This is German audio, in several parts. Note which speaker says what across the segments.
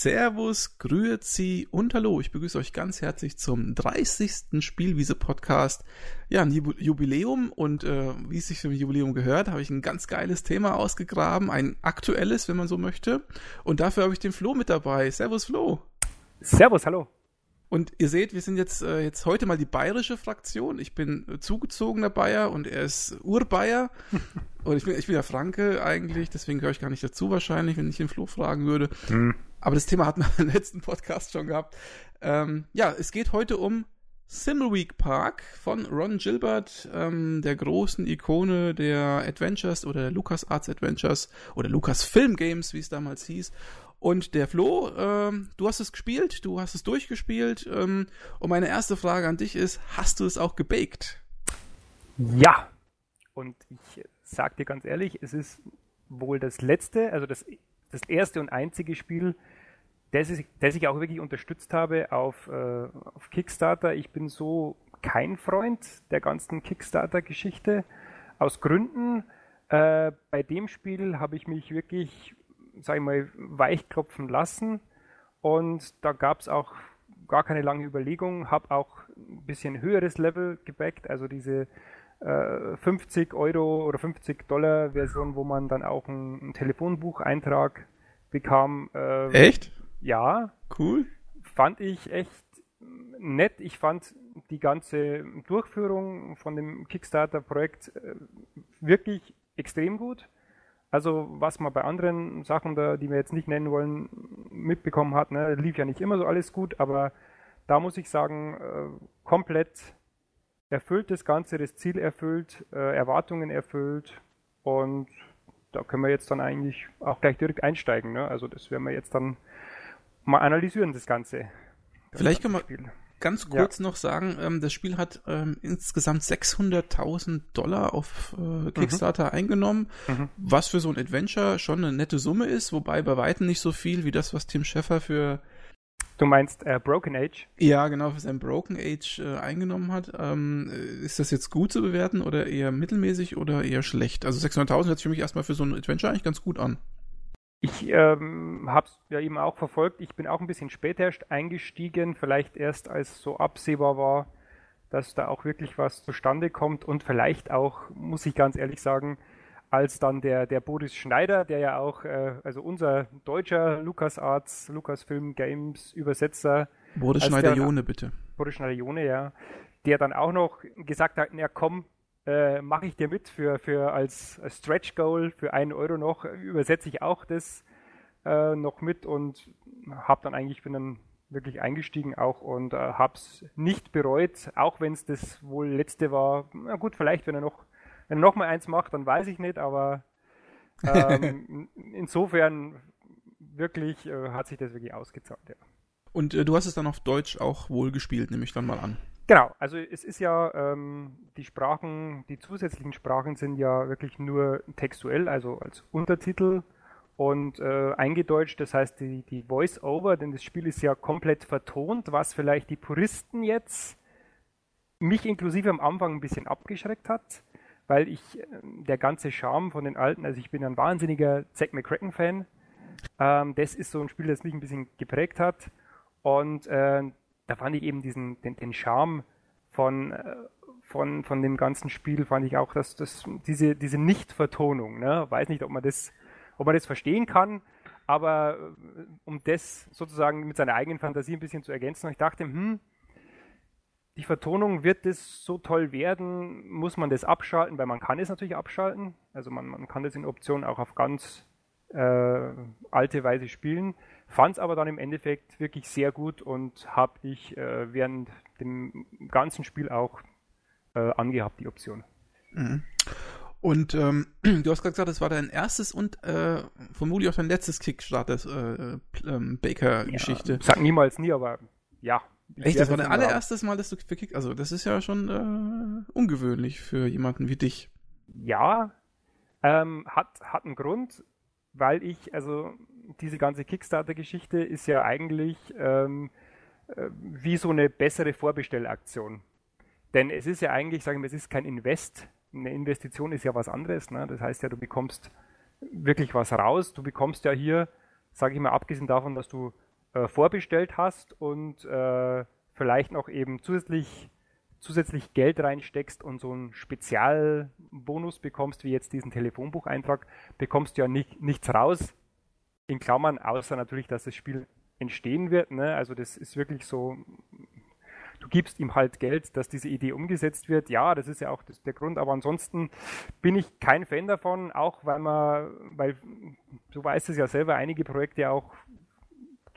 Speaker 1: Servus, Grüezi und Hallo. Ich begrüße euch ganz herzlich zum 30. Spielwiese-Podcast. Ja, ein Jubiläum und äh, wie es sich ein Jubiläum gehört, habe ich ein ganz geiles Thema ausgegraben, ein aktuelles, wenn man so möchte. Und dafür habe ich den Flo mit dabei. Servus, Flo.
Speaker 2: Servus, hallo.
Speaker 1: Und ihr seht, wir sind jetzt, äh, jetzt heute mal die bayerische Fraktion. Ich bin äh, zugezogener Bayer und er ist Urbayer. und ich bin, ich bin ja Franke eigentlich, deswegen gehöre ich gar nicht dazu wahrscheinlich, wenn ich den Flo fragen würde. Hm. Aber das Thema hatten wir im letzten Podcast schon gehabt. Ähm, ja, es geht heute um Simmelweek Park von Ron Gilbert, ähm, der großen Ikone der Adventures oder LucasArts Adventures oder Lucasfilm Games, wie es damals hieß. Und der Flo, ähm, du hast es gespielt, du hast es durchgespielt. Ähm, und meine erste Frage an dich ist, hast du es auch gebaked?
Speaker 2: Ja. Und ich sag dir ganz ehrlich, es ist wohl das letzte, also das, das erste und einzige Spiel, das ich, das ich auch wirklich unterstützt habe auf, äh, auf Kickstarter. Ich bin so kein Freund der ganzen Kickstarter-Geschichte. Aus Gründen. Äh, bei dem Spiel habe ich mich wirklich sag ich mal, weichklopfen lassen. Und da gab es auch gar keine lange Überlegung, habe auch ein bisschen höheres Level gebackt, also diese äh, 50 Euro oder 50 Dollar Version, wo man dann auch einen, einen Telefonbucheintrag bekam.
Speaker 1: Äh, echt?
Speaker 2: Ja.
Speaker 1: Cool.
Speaker 2: Fand ich echt nett. Ich fand die ganze Durchführung von dem Kickstarter-Projekt äh, wirklich extrem gut. Also was man bei anderen Sachen, da, die wir jetzt nicht nennen wollen, mitbekommen hat, ne, lief ja nicht immer so alles gut, aber da muss ich sagen, äh, komplett erfüllt das Ganze, das Ziel erfüllt, äh, Erwartungen erfüllt und da können wir jetzt dann eigentlich auch gleich direkt einsteigen. Ne? Also das werden wir jetzt dann mal analysieren, das Ganze.
Speaker 1: Vielleicht können wir, ganz kurz ja. noch sagen, ähm, das Spiel hat ähm, insgesamt 600.000 Dollar auf äh. Kickstarter mhm. eingenommen, mhm. was für so ein Adventure schon eine nette Summe ist, wobei bei weitem nicht so viel wie das, was Tim Schäffer für
Speaker 2: Du meinst äh, Broken Age?
Speaker 1: Ja, genau, für sein Broken Age äh, eingenommen hat. Ähm, ist das jetzt gut zu bewerten oder eher mittelmäßig oder eher schlecht? Also 600.000 hört sich für mich erstmal für so ein Adventure eigentlich ganz gut an.
Speaker 2: Ich ähm, habe es ja eben auch verfolgt. Ich bin auch ein bisschen später erst eingestiegen, vielleicht erst als so absehbar war, dass da auch wirklich was zustande kommt und vielleicht auch, muss ich ganz ehrlich sagen, als dann der, der Boris Schneider, der ja auch, äh, also unser deutscher LucasArts, Lucasfilm Games Übersetzer.
Speaker 1: Boris Schneider-Jone, bitte.
Speaker 2: Boris Schneider-Jone, ja. Der dann auch noch gesagt hat, na komm, äh, mache ich dir mit für, für als, Stretch Goal für einen Euro noch, übersetze ich auch das äh, noch mit und habe dann eigentlich, bin dann wirklich eingestiegen auch und äh, habe es nicht bereut, auch wenn es das wohl letzte war. Na gut, vielleicht, wenn er noch, wenn er noch mal eins macht, dann weiß ich nicht, aber ähm, insofern wirklich äh, hat sich das wirklich ausgezahlt, ja.
Speaker 1: Und äh, du hast es dann auf Deutsch auch wohl gespielt, nehme ich dann mal an.
Speaker 2: Genau, also es ist ja, ähm, die Sprachen, die zusätzlichen Sprachen sind ja wirklich nur textuell, also als Untertitel und äh, eingedeutscht. Das heißt, die, die Voice-Over, denn das Spiel ist ja komplett vertont, was vielleicht die Puristen jetzt, mich inklusive am Anfang ein bisschen abgeschreckt hat, weil ich äh, der ganze Charme von den alten, also ich bin ein wahnsinniger Zack McCracken-Fan. Ähm, das ist so ein Spiel, das mich ein bisschen geprägt hat. Und äh, da fand ich eben diesen, den, den Charme von, äh, von, von dem ganzen Spiel, fand ich auch, dass das, diese, diese Nicht-Vertonung, ne? weiß nicht, ob man das, ob man das verstehen kann, aber äh, um das sozusagen mit seiner eigenen Fantasie ein bisschen zu ergänzen, ich dachte, hm, die Vertonung wird das so toll werden, muss man das abschalten, weil man kann es natürlich abschalten, also man, man kann das in Optionen auch auf ganz äh, alte Weise spielen. Fand es aber dann im Endeffekt wirklich sehr gut und habe ich äh, während dem ganzen Spiel auch äh, angehabt, die Option.
Speaker 1: Mhm. Und ähm, du hast gerade gesagt, das war dein erstes und äh, vermutlich auch dein letztes Kickstarter äh, ähm. Ja,
Speaker 2: sag niemals nie, aber ja.
Speaker 1: Echt, das war dein allererstes Mal, dass du für Kick, also das ist ja schon äh, ungewöhnlich für jemanden wie dich.
Speaker 2: Ja, ähm, hat, hat einen Grund, weil ich, also diese ganze Kickstarter-Geschichte ist ja eigentlich ähm, äh, wie so eine bessere Vorbestellaktion. Denn es ist ja eigentlich, sagen wir, es ist kein Invest. Eine Investition ist ja was anderes. Ne? Das heißt ja, du bekommst wirklich was raus. Du bekommst ja hier, sage ich mal, abgesehen davon, dass du äh, vorbestellt hast und äh, vielleicht noch eben zusätzlich, zusätzlich Geld reinsteckst und so einen Spezialbonus bekommst, wie jetzt diesen Telefonbucheintrag, bekommst du ja nicht, nichts raus. In Klammern, außer natürlich, dass das Spiel entstehen wird. Ne? Also das ist wirklich so, du gibst ihm halt Geld, dass diese Idee umgesetzt wird. Ja, das ist ja auch das, der Grund, aber ansonsten bin ich kein Fan davon, auch weil man, weil du weißt es ja selber, einige Projekte auch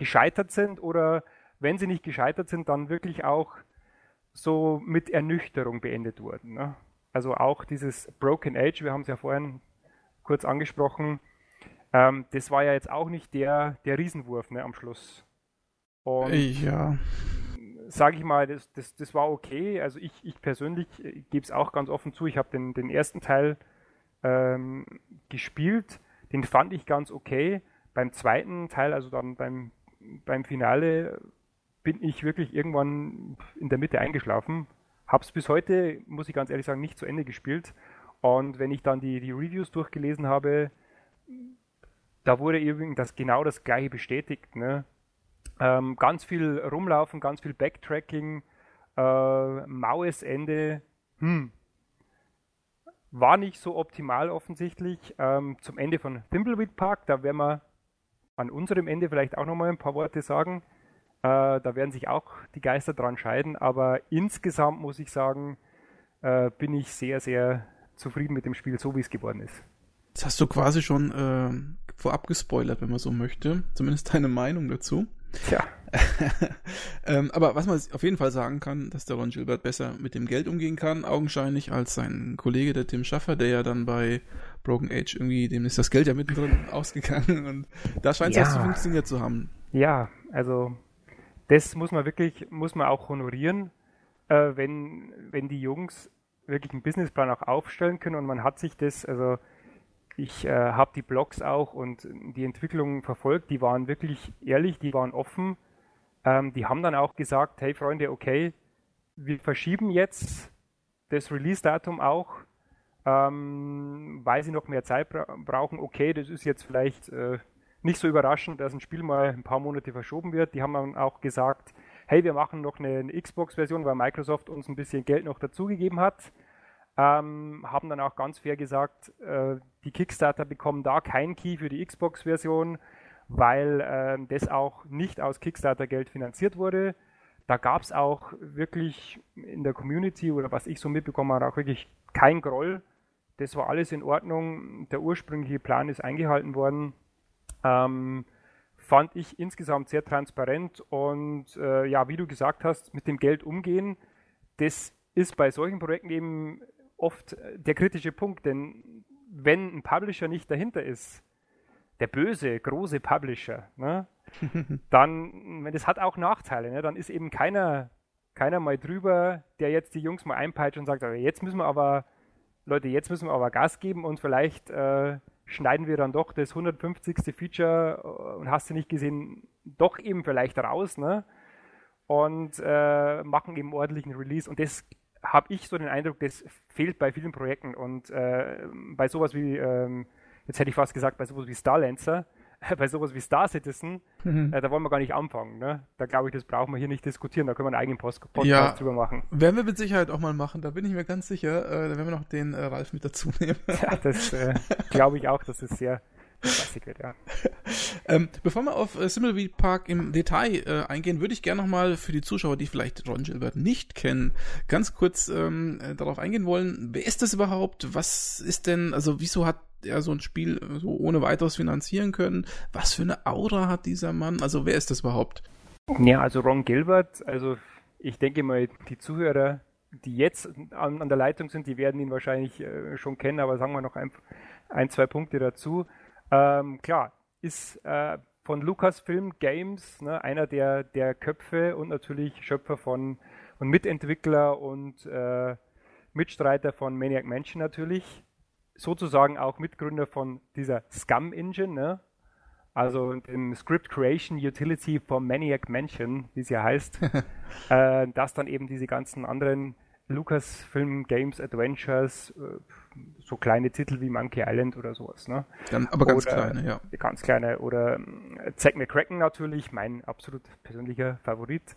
Speaker 2: gescheitert sind oder wenn sie nicht gescheitert sind, dann wirklich auch so mit Ernüchterung beendet wurden. Ne? Also auch dieses Broken Age, wir haben es ja vorhin kurz angesprochen, ähm, das war ja jetzt auch nicht der, der Riesenwurf ne, am Schluss.
Speaker 1: Und ja.
Speaker 2: Sage ich mal, das, das, das war okay. Also ich, ich persönlich äh, gebe es auch ganz offen zu, ich habe den, den ersten Teil ähm, gespielt, den fand ich ganz okay. Beim zweiten Teil, also dann beim, beim Finale, bin ich wirklich irgendwann in der Mitte eingeschlafen. Hab's bis heute, muss ich ganz ehrlich sagen, nicht zu Ende gespielt. Und wenn ich dann die, die Reviews durchgelesen habe, da wurde eben das genau das gleiche bestätigt. Ne? Ähm, ganz viel rumlaufen, ganz viel Backtracking, äh, maues Ende. Hm. War nicht so optimal offensichtlich. Ähm, zum Ende von Thimbleweed Park, da werden wir an unserem Ende vielleicht auch nochmal ein paar Worte sagen. Äh, da werden sich auch die Geister dran scheiden, aber insgesamt muss ich sagen, äh, bin ich sehr, sehr zufrieden mit dem Spiel, so wie es geworden ist.
Speaker 1: Das hast du quasi schon äh, vorab gespoilert, wenn man so möchte. Zumindest deine Meinung dazu.
Speaker 2: Tja.
Speaker 1: ähm, aber was man auf jeden Fall sagen kann, dass der Ron Gilbert besser mit dem Geld umgehen kann, augenscheinlich, als sein Kollege, der Tim Schaffer, der ja dann bei Broken Age irgendwie, dem ist das Geld ja mittendrin ausgegangen und da scheint es ja. auch zu funktioniert zu haben.
Speaker 2: Ja, also das muss man wirklich, muss man auch honorieren, äh, wenn, wenn die Jungs wirklich einen Businessplan auch aufstellen können und man hat sich das, also ich äh, habe die Blogs auch und die Entwicklung verfolgt, die waren wirklich ehrlich, die waren offen. Ähm, die haben dann auch gesagt, hey Freunde, okay, wir verschieben jetzt das Release-Datum auch, ähm, weil sie noch mehr Zeit bra brauchen. Okay, das ist jetzt vielleicht äh, nicht so überraschend, dass ein Spiel mal ein paar Monate verschoben wird. Die haben dann auch gesagt, hey, wir machen noch eine, eine Xbox-Version, weil Microsoft uns ein bisschen Geld noch dazugegeben hat. Ähm, haben dann auch ganz fair gesagt, äh, die Kickstarter bekommen da kein Key für die Xbox-Version, weil äh, das auch nicht aus Kickstarter-Geld finanziert wurde. Da gab es auch wirklich in der Community oder was ich so mitbekommen habe, auch wirklich kein Groll. Das war alles in Ordnung. Der ursprüngliche Plan ist eingehalten worden. Ähm, fand ich insgesamt sehr transparent und äh, ja, wie du gesagt hast, mit dem Geld umgehen, das ist bei solchen Projekten eben oft äh, der kritische Punkt, denn wenn ein Publisher nicht dahinter ist, der böse, große Publisher, ne, dann, das hat auch Nachteile, ne, dann ist eben keiner, keiner mal drüber, der jetzt die Jungs mal einpeitscht und sagt, jetzt müssen wir aber, Leute, jetzt müssen wir aber Gas geben und vielleicht äh, schneiden wir dann doch das 150. Feature äh, und hast du nicht gesehen, doch eben vielleicht raus, ne? Und äh, machen eben ordentlichen Release. Und das habe ich so den Eindruck, das fehlt bei vielen Projekten und äh, bei sowas wie, ähm, jetzt hätte ich fast gesagt, bei sowas wie Starlancer, bei sowas wie Star Citizen, mhm. äh, da wollen wir gar nicht anfangen. Ne? Da glaube ich, das brauchen wir hier nicht diskutieren, da können wir einen eigenen Post Podcast
Speaker 1: ja,
Speaker 2: drüber machen.
Speaker 1: Werden wir mit Sicherheit auch mal machen, da bin ich mir ganz sicher. Äh, da werden wir noch den äh, Ralf mit dazu nehmen.
Speaker 2: ja, das äh, glaube ich auch, das ist sehr Klassiker, ja.
Speaker 1: ähm, bevor wir auf äh, Similweed Park im Detail äh, eingehen, würde ich gerne nochmal für die Zuschauer, die vielleicht Ron Gilbert nicht kennen, ganz kurz ähm, äh, darauf eingehen wollen. Wer ist das überhaupt? Was ist denn, also wieso hat er so ein Spiel so ohne weiteres finanzieren können? Was für eine Aura hat dieser Mann? Also wer ist das überhaupt?
Speaker 2: Ja, also Ron Gilbert, also ich denke mal, die Zuhörer, die jetzt an, an der Leitung sind, die werden ihn wahrscheinlich äh, schon kennen, aber sagen wir noch ein, ein zwei Punkte dazu. Ähm, klar, ist äh, von Lucasfilm Games ne, einer der, der Köpfe und natürlich Schöpfer von und Mitentwickler und äh, Mitstreiter von Maniac Mansion natürlich. Sozusagen auch Mitgründer von dieser Scum Engine, ne? also dem Script Creation Utility for Maniac Mansion, wie es ja heißt, äh, das dann eben diese ganzen anderen Lucasfilm Games Adventures, äh, so kleine Titel wie Monkey Island oder sowas. Ne?
Speaker 1: Dann, aber ganz
Speaker 2: Oder-
Speaker 1: kleine, ja.
Speaker 2: Ganz kleine. Oder ähm, Zack McCracken natürlich, mein absolut persönlicher Favorit.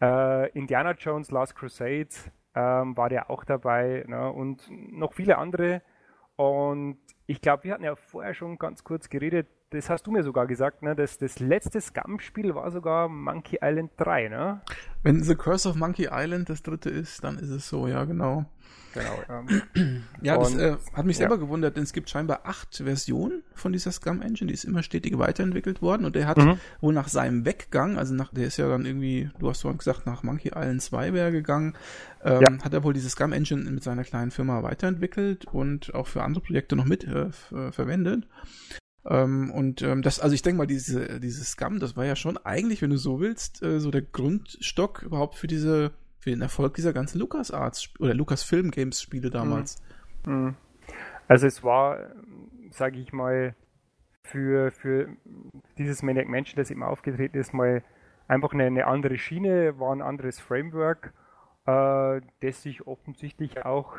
Speaker 2: Äh, Indiana Jones Last Crusade ähm, war der auch dabei ne? und noch viele andere. Und ich glaube, wir hatten ja vorher schon ganz kurz geredet, das hast du mir sogar gesagt, ne? das, das letzte Scum-Spiel war sogar Monkey Island 3, ne?
Speaker 1: Wenn The Curse of Monkey Island das dritte ist, dann ist es so, ja, genau.
Speaker 2: Genau. Ähm,
Speaker 1: Ja, das äh, hat mich
Speaker 2: ja.
Speaker 1: selber gewundert, denn es gibt scheinbar acht Versionen von dieser Scum Engine, die ist immer stetig weiterentwickelt worden und der hat
Speaker 2: Mhm.
Speaker 1: wohl nach seinem Weggang, also nach, der ist ja dann irgendwie, du hast vorhin gesagt, nach Monkey Island 2 wäre gegangen, ähm,
Speaker 2: Ja.
Speaker 1: hat er wohl diese Scum Engine mit seiner kleinen Firma weiterentwickelt und auch für andere Projekte noch mit äh, äh, verwendet. Ähm, und ähm, das, also ich denke mal, diese, diese Scum, das war ja schon eigentlich, wenn du so willst, äh, so der Grundstock überhaupt für diese, für den Erfolg dieser ganzen LucasArts oder Lucasfilm Games Spiele damals.
Speaker 2: Mhm. Also es war, sage ich mal, für, für dieses Maniac Mansion, das eben aufgetreten ist, mal einfach eine, eine andere Schiene, war ein anderes Framework, äh, das sich offensichtlich auch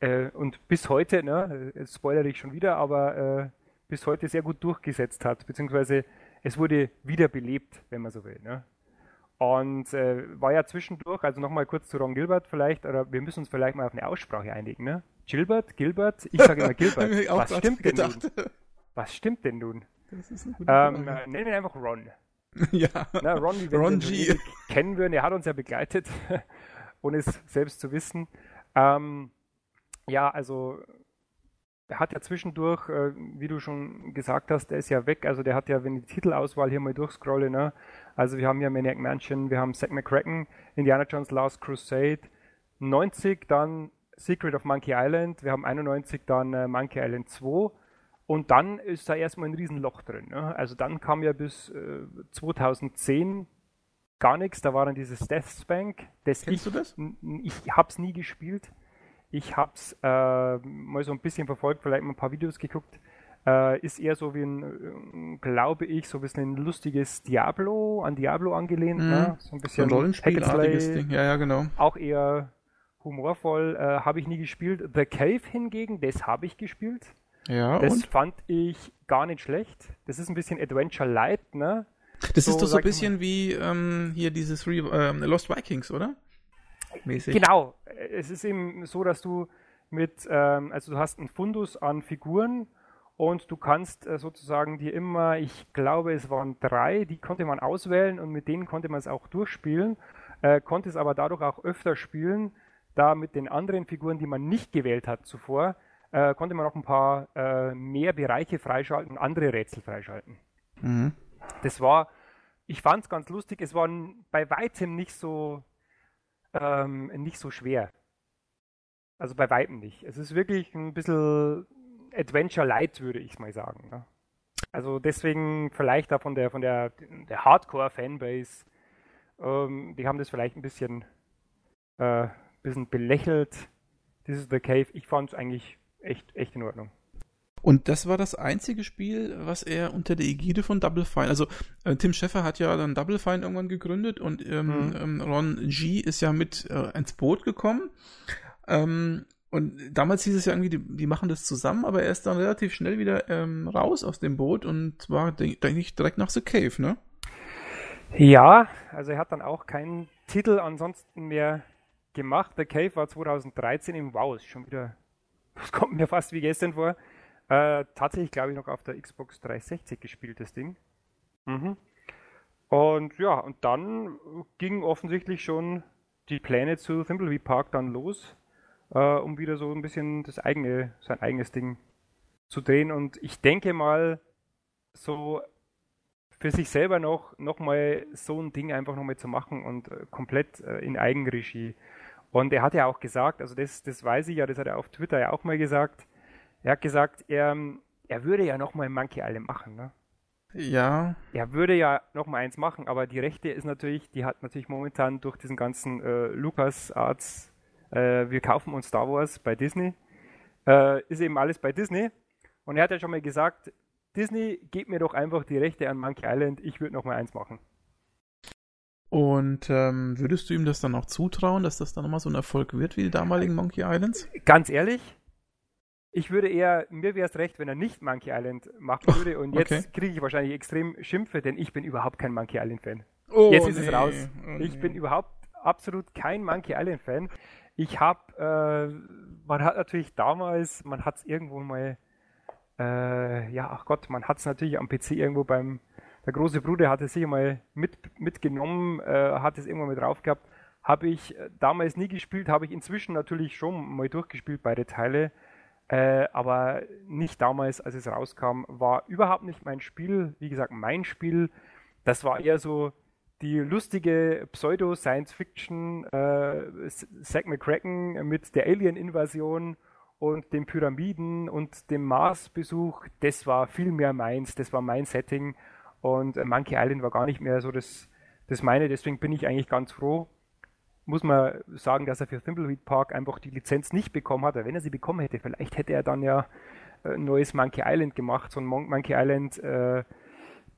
Speaker 2: äh, und bis heute, ne, spoilere ich schon wieder, aber äh, bis heute sehr gut durchgesetzt hat, beziehungsweise es wurde wiederbelebt, wenn man so will. Ne? Und äh, war ja zwischendurch, also nochmal kurz zu Ron Gilbert vielleicht, oder wir müssen uns vielleicht mal auf eine Aussprache einigen, ne? Gilbert, Gilbert, ich sage immer Gilbert. Was stimmt denn nun?
Speaker 1: gedacht.
Speaker 2: Was stimmt denn nun?
Speaker 1: Das ist eine gute
Speaker 2: Ähm,
Speaker 1: Frage.
Speaker 2: äh, nennen wir ihn einfach Ron.
Speaker 1: ja.
Speaker 2: Na, Ron, wie wir
Speaker 1: Ron G.
Speaker 2: kennen würden, er hat uns ja begleitet, ohne es selbst zu wissen. Ähm, ja, also er hat ja zwischendurch, äh, wie du schon gesagt hast, der ist ja weg. Also der hat ja, wenn ich die Titelauswahl hier mal durchscrolle, ne? Also wir haben ja Maniac Mansion, wir haben Zack McCracken, Indiana Jones Last Crusade, 90 dann Secret of Monkey Island, wir haben 91 dann äh, Monkey Island 2 und dann ist da erstmal ein Riesenloch drin. Ne? Also dann kam ja bis äh, 2010 gar nichts, da war dann dieses Death Spank, das ich,
Speaker 1: Kennst du das?
Speaker 2: ich hab's nie gespielt. Ich hab's äh, mal so ein bisschen verfolgt, vielleicht mal ein paar Videos geguckt. Äh, ist eher so wie ein, äh, glaube ich, so ein bisschen ein lustiges Diablo, an Diablo angelehnt,
Speaker 1: Mhm.
Speaker 2: ne? So ein
Speaker 1: So
Speaker 2: bisschen
Speaker 1: ein Rollenspielartiges Ding. Ja, ja, genau.
Speaker 2: auch eher humorvoll, äh, habe ich nie gespielt. The Cave hingegen, das habe ich gespielt.
Speaker 1: Ja,
Speaker 2: Das
Speaker 1: und?
Speaker 2: fand ich gar nicht schlecht. Das ist ein bisschen Adventure Light, ne?
Speaker 1: Das
Speaker 2: so,
Speaker 1: ist doch so ein bisschen wie ähm, hier dieses Re ähm, Lost Vikings, oder? Mäßig.
Speaker 2: Genau. Es ist eben so, dass du mit, ähm, also du hast einen Fundus an Figuren und du kannst äh, sozusagen dir immer, ich glaube, es waren drei, die konnte man auswählen und mit denen konnte man es auch durchspielen, äh, konnte es aber dadurch auch öfter spielen, da mit den anderen Figuren, die man nicht gewählt hat zuvor, äh, konnte man noch ein paar äh, mehr Bereiche freischalten und andere Rätsel freischalten.
Speaker 1: Mhm.
Speaker 2: Das war, ich fand es ganz lustig, es war bei weitem nicht so, ähm, nicht so schwer. Also bei weitem nicht. Es ist wirklich ein bisschen Adventure Light, würde ich mal sagen. Ne? Also deswegen vielleicht da von der, von der, der Hardcore-Fanbase, ähm, die haben das vielleicht ein bisschen, äh, bisschen belächelt, dieses The Cave. Ich fand es eigentlich echt, echt in Ordnung.
Speaker 1: Und das war das einzige Spiel, was er unter der Ägide von Double Fine, also äh, Tim Schäffer hat ja dann Double Fine irgendwann gegründet und ähm,
Speaker 2: Mhm.
Speaker 1: ähm, Ron G ist ja mit äh, ins Boot gekommen. Ähm, und damals hieß es ja irgendwie, die, die machen das zusammen, aber er ist dann relativ schnell wieder ähm, raus aus dem Boot und zwar, denke denk ich, direkt nach The Cave, ne?
Speaker 2: Ja, also er hat dann auch keinen Titel ansonsten mehr gemacht. The Cave war 2013 im Wow, ist schon wieder, das kommt mir fast wie gestern vor. Äh, tatsächlich, glaube ich, noch auf der Xbox 360 gespielt, das Ding. Mhm. Und ja, und dann gingen offensichtlich schon die Pläne zu Thimbleby Park dann los, äh, um wieder so ein bisschen das eigene, sein eigenes Ding zu drehen. Und ich denke mal, so für sich selber noch, noch mal so ein Ding einfach nochmal zu machen und äh, komplett äh, in Eigenregie. Und er hat ja auch gesagt, also das, das weiß ich ja, das hat er auf Twitter ja auch mal gesagt, er hat gesagt, er, er würde ja nochmal Monkey Island machen, ne?
Speaker 1: Ja,
Speaker 2: Er würde ja noch mal eins machen, aber die Rechte ist natürlich, die hat natürlich momentan durch diesen ganzen äh, Lucas Arts, äh, wir kaufen uns Star Wars bei Disney, äh, ist eben alles bei Disney. Und er hat ja schon mal gesagt, Disney, gebt mir doch einfach die Rechte an Monkey Island, ich würde noch mal eins machen.
Speaker 1: Und ähm, würdest du ihm das dann auch zutrauen, dass das dann nochmal so ein Erfolg wird wie die damaligen Monkey Islands?
Speaker 2: Ganz ehrlich, ich würde eher, mir wäre es recht, wenn er nicht Monkey Island machen würde. Und jetzt okay. kriege ich wahrscheinlich extrem Schimpfe, denn ich bin überhaupt kein Monkey Island-Fan. Oh, jetzt ist nee. es raus. Oh, ich nee. bin überhaupt absolut kein Monkey Island-Fan. Ich habe, äh, man hat natürlich damals, man hat es irgendwo mal, äh, ja, ach Gott, man hat es natürlich am PC irgendwo beim, der große Bruder hat es sicher mal mit, mitgenommen, äh, hat es irgendwann mal drauf gehabt. Habe ich äh, damals nie gespielt, habe ich inzwischen natürlich schon mal durchgespielt, beide Teile. Äh, aber nicht damals, als es rauskam, war überhaupt nicht mein Spiel. Wie gesagt, mein Spiel, das war eher so die lustige Pseudo-Science-Fiction äh, Zack McCracken mit der Alien-Invasion und den Pyramiden und dem Mars-Besuch. Das war viel mehr meins, das war mein Setting. Und äh, Monkey Island war gar nicht mehr so das, das meine. Deswegen bin ich eigentlich ganz froh, muss man sagen, dass er für Thimbleweed Park einfach die Lizenz nicht bekommen hat. Wenn er sie bekommen hätte, vielleicht hätte er dann ja ein äh, neues Monkey Island gemacht, so ein Monkey Island äh,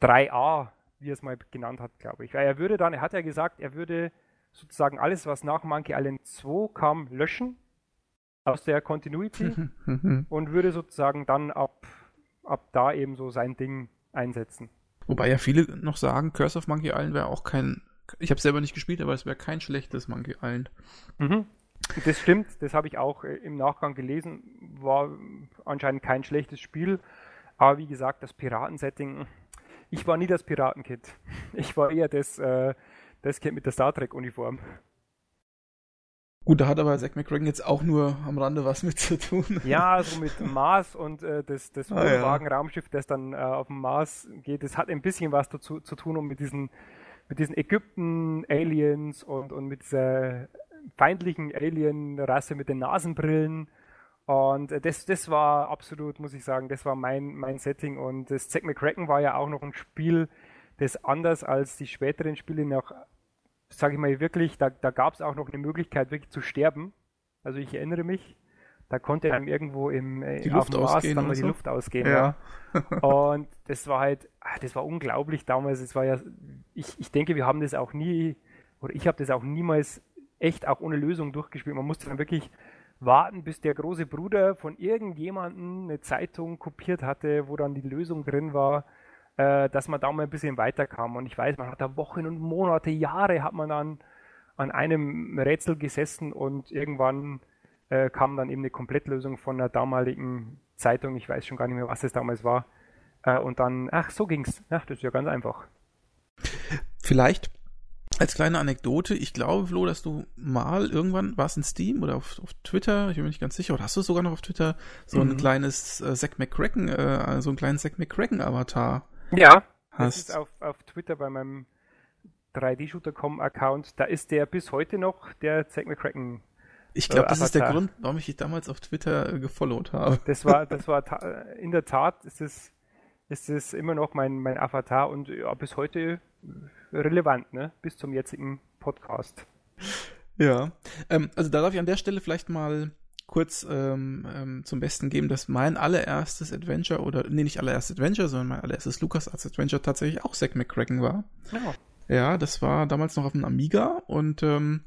Speaker 2: 3a, wie er es mal genannt hat, glaube ich. Weil er würde dann, er hat ja gesagt, er würde sozusagen alles, was nach Monkey Island 2 kam, löschen aus der Continuity und würde sozusagen dann ab, ab da eben so sein Ding einsetzen.
Speaker 1: Wobei ja viele noch sagen, Curse of Monkey Island wäre auch kein ich habe selber nicht gespielt, aber es wäre kein schlechtes Monkey Island.
Speaker 2: Mhm. Das stimmt, das habe ich auch äh, im Nachgang gelesen. War anscheinend kein schlechtes Spiel. Aber wie gesagt, das Piratensetting, ich war nie das Piratenkid. Ich war eher das, äh, das Kind mit der Star Trek-Uniform.
Speaker 1: Gut, da hat aber Zack McCracken jetzt auch nur am Rande was mit zu tun.
Speaker 2: Ja, so mit Mars und äh, das, das ah, Wagen-Raumschiff, das dann äh, auf dem Mars geht, das hat ein bisschen was dazu zu tun, um mit diesen mit diesen Ägypten-Aliens und, und mit dieser feindlichen Alien-Rasse mit den Nasenbrillen. Und das, das war absolut, muss ich sagen, das war mein, mein Setting. Und das Zack McCracken war ja auch noch ein Spiel, das anders als die späteren Spiele noch, sage ich mal wirklich, da, da gab es auch noch eine Möglichkeit, wirklich zu sterben. Also ich erinnere mich, da konnte einem irgendwo im
Speaker 1: äh, die Luft Mars
Speaker 2: dann mal die so? Luft ausgehen. Ja. ja. und das war halt, ach, das war unglaublich damals. Es war ja, ich, ich denke, wir haben das auch nie, oder ich habe das auch niemals echt auch ohne Lösung durchgespielt. Man musste dann wirklich warten, bis der große Bruder von irgendjemandem eine Zeitung kopiert hatte, wo dann die Lösung drin war, äh, dass man da mal ein bisschen weiterkam. Und ich weiß, man hat da Wochen und Monate, Jahre hat man dann an einem Rätsel gesessen und irgendwann äh, kam dann eben eine Komplettlösung von der damaligen Zeitung, ich weiß schon gar nicht mehr, was es damals war. Äh, und dann, ach, so ging's. Ja, das ist ja ganz einfach.
Speaker 1: Vielleicht als kleine Anekdote, ich glaube, Flo, dass du mal irgendwann, war es in Steam oder auf, auf, Twitter, ich bin mir nicht ganz sicher, oder hast du sogar noch auf Twitter so mhm. ein kleines äh, Zack McCracken, äh, so einen kleinen Zack McCracken-Avatar
Speaker 2: Ja, hast. das ist auf, auf Twitter bei meinem 3D-Shooter.com-Account, da ist der bis heute noch der Zack McCracken
Speaker 1: ich glaube, das ist der Grund, warum ich dich damals auf Twitter äh, gefollowt habe.
Speaker 2: Das war, das war in der Tat ist es, ist es immer noch mein, mein Avatar und ja, bis heute relevant, ne? Bis zum jetzigen Podcast.
Speaker 1: Ja, ähm, also da darf ich an der Stelle vielleicht mal kurz ähm, ähm, zum Besten geben, dass mein allererstes Adventure oder nee, nicht allererstes Adventure, sondern mein allererstes LucasArts Adventure tatsächlich auch Zack McCracken war. Ja. Ja, das war damals noch auf dem Amiga und ähm,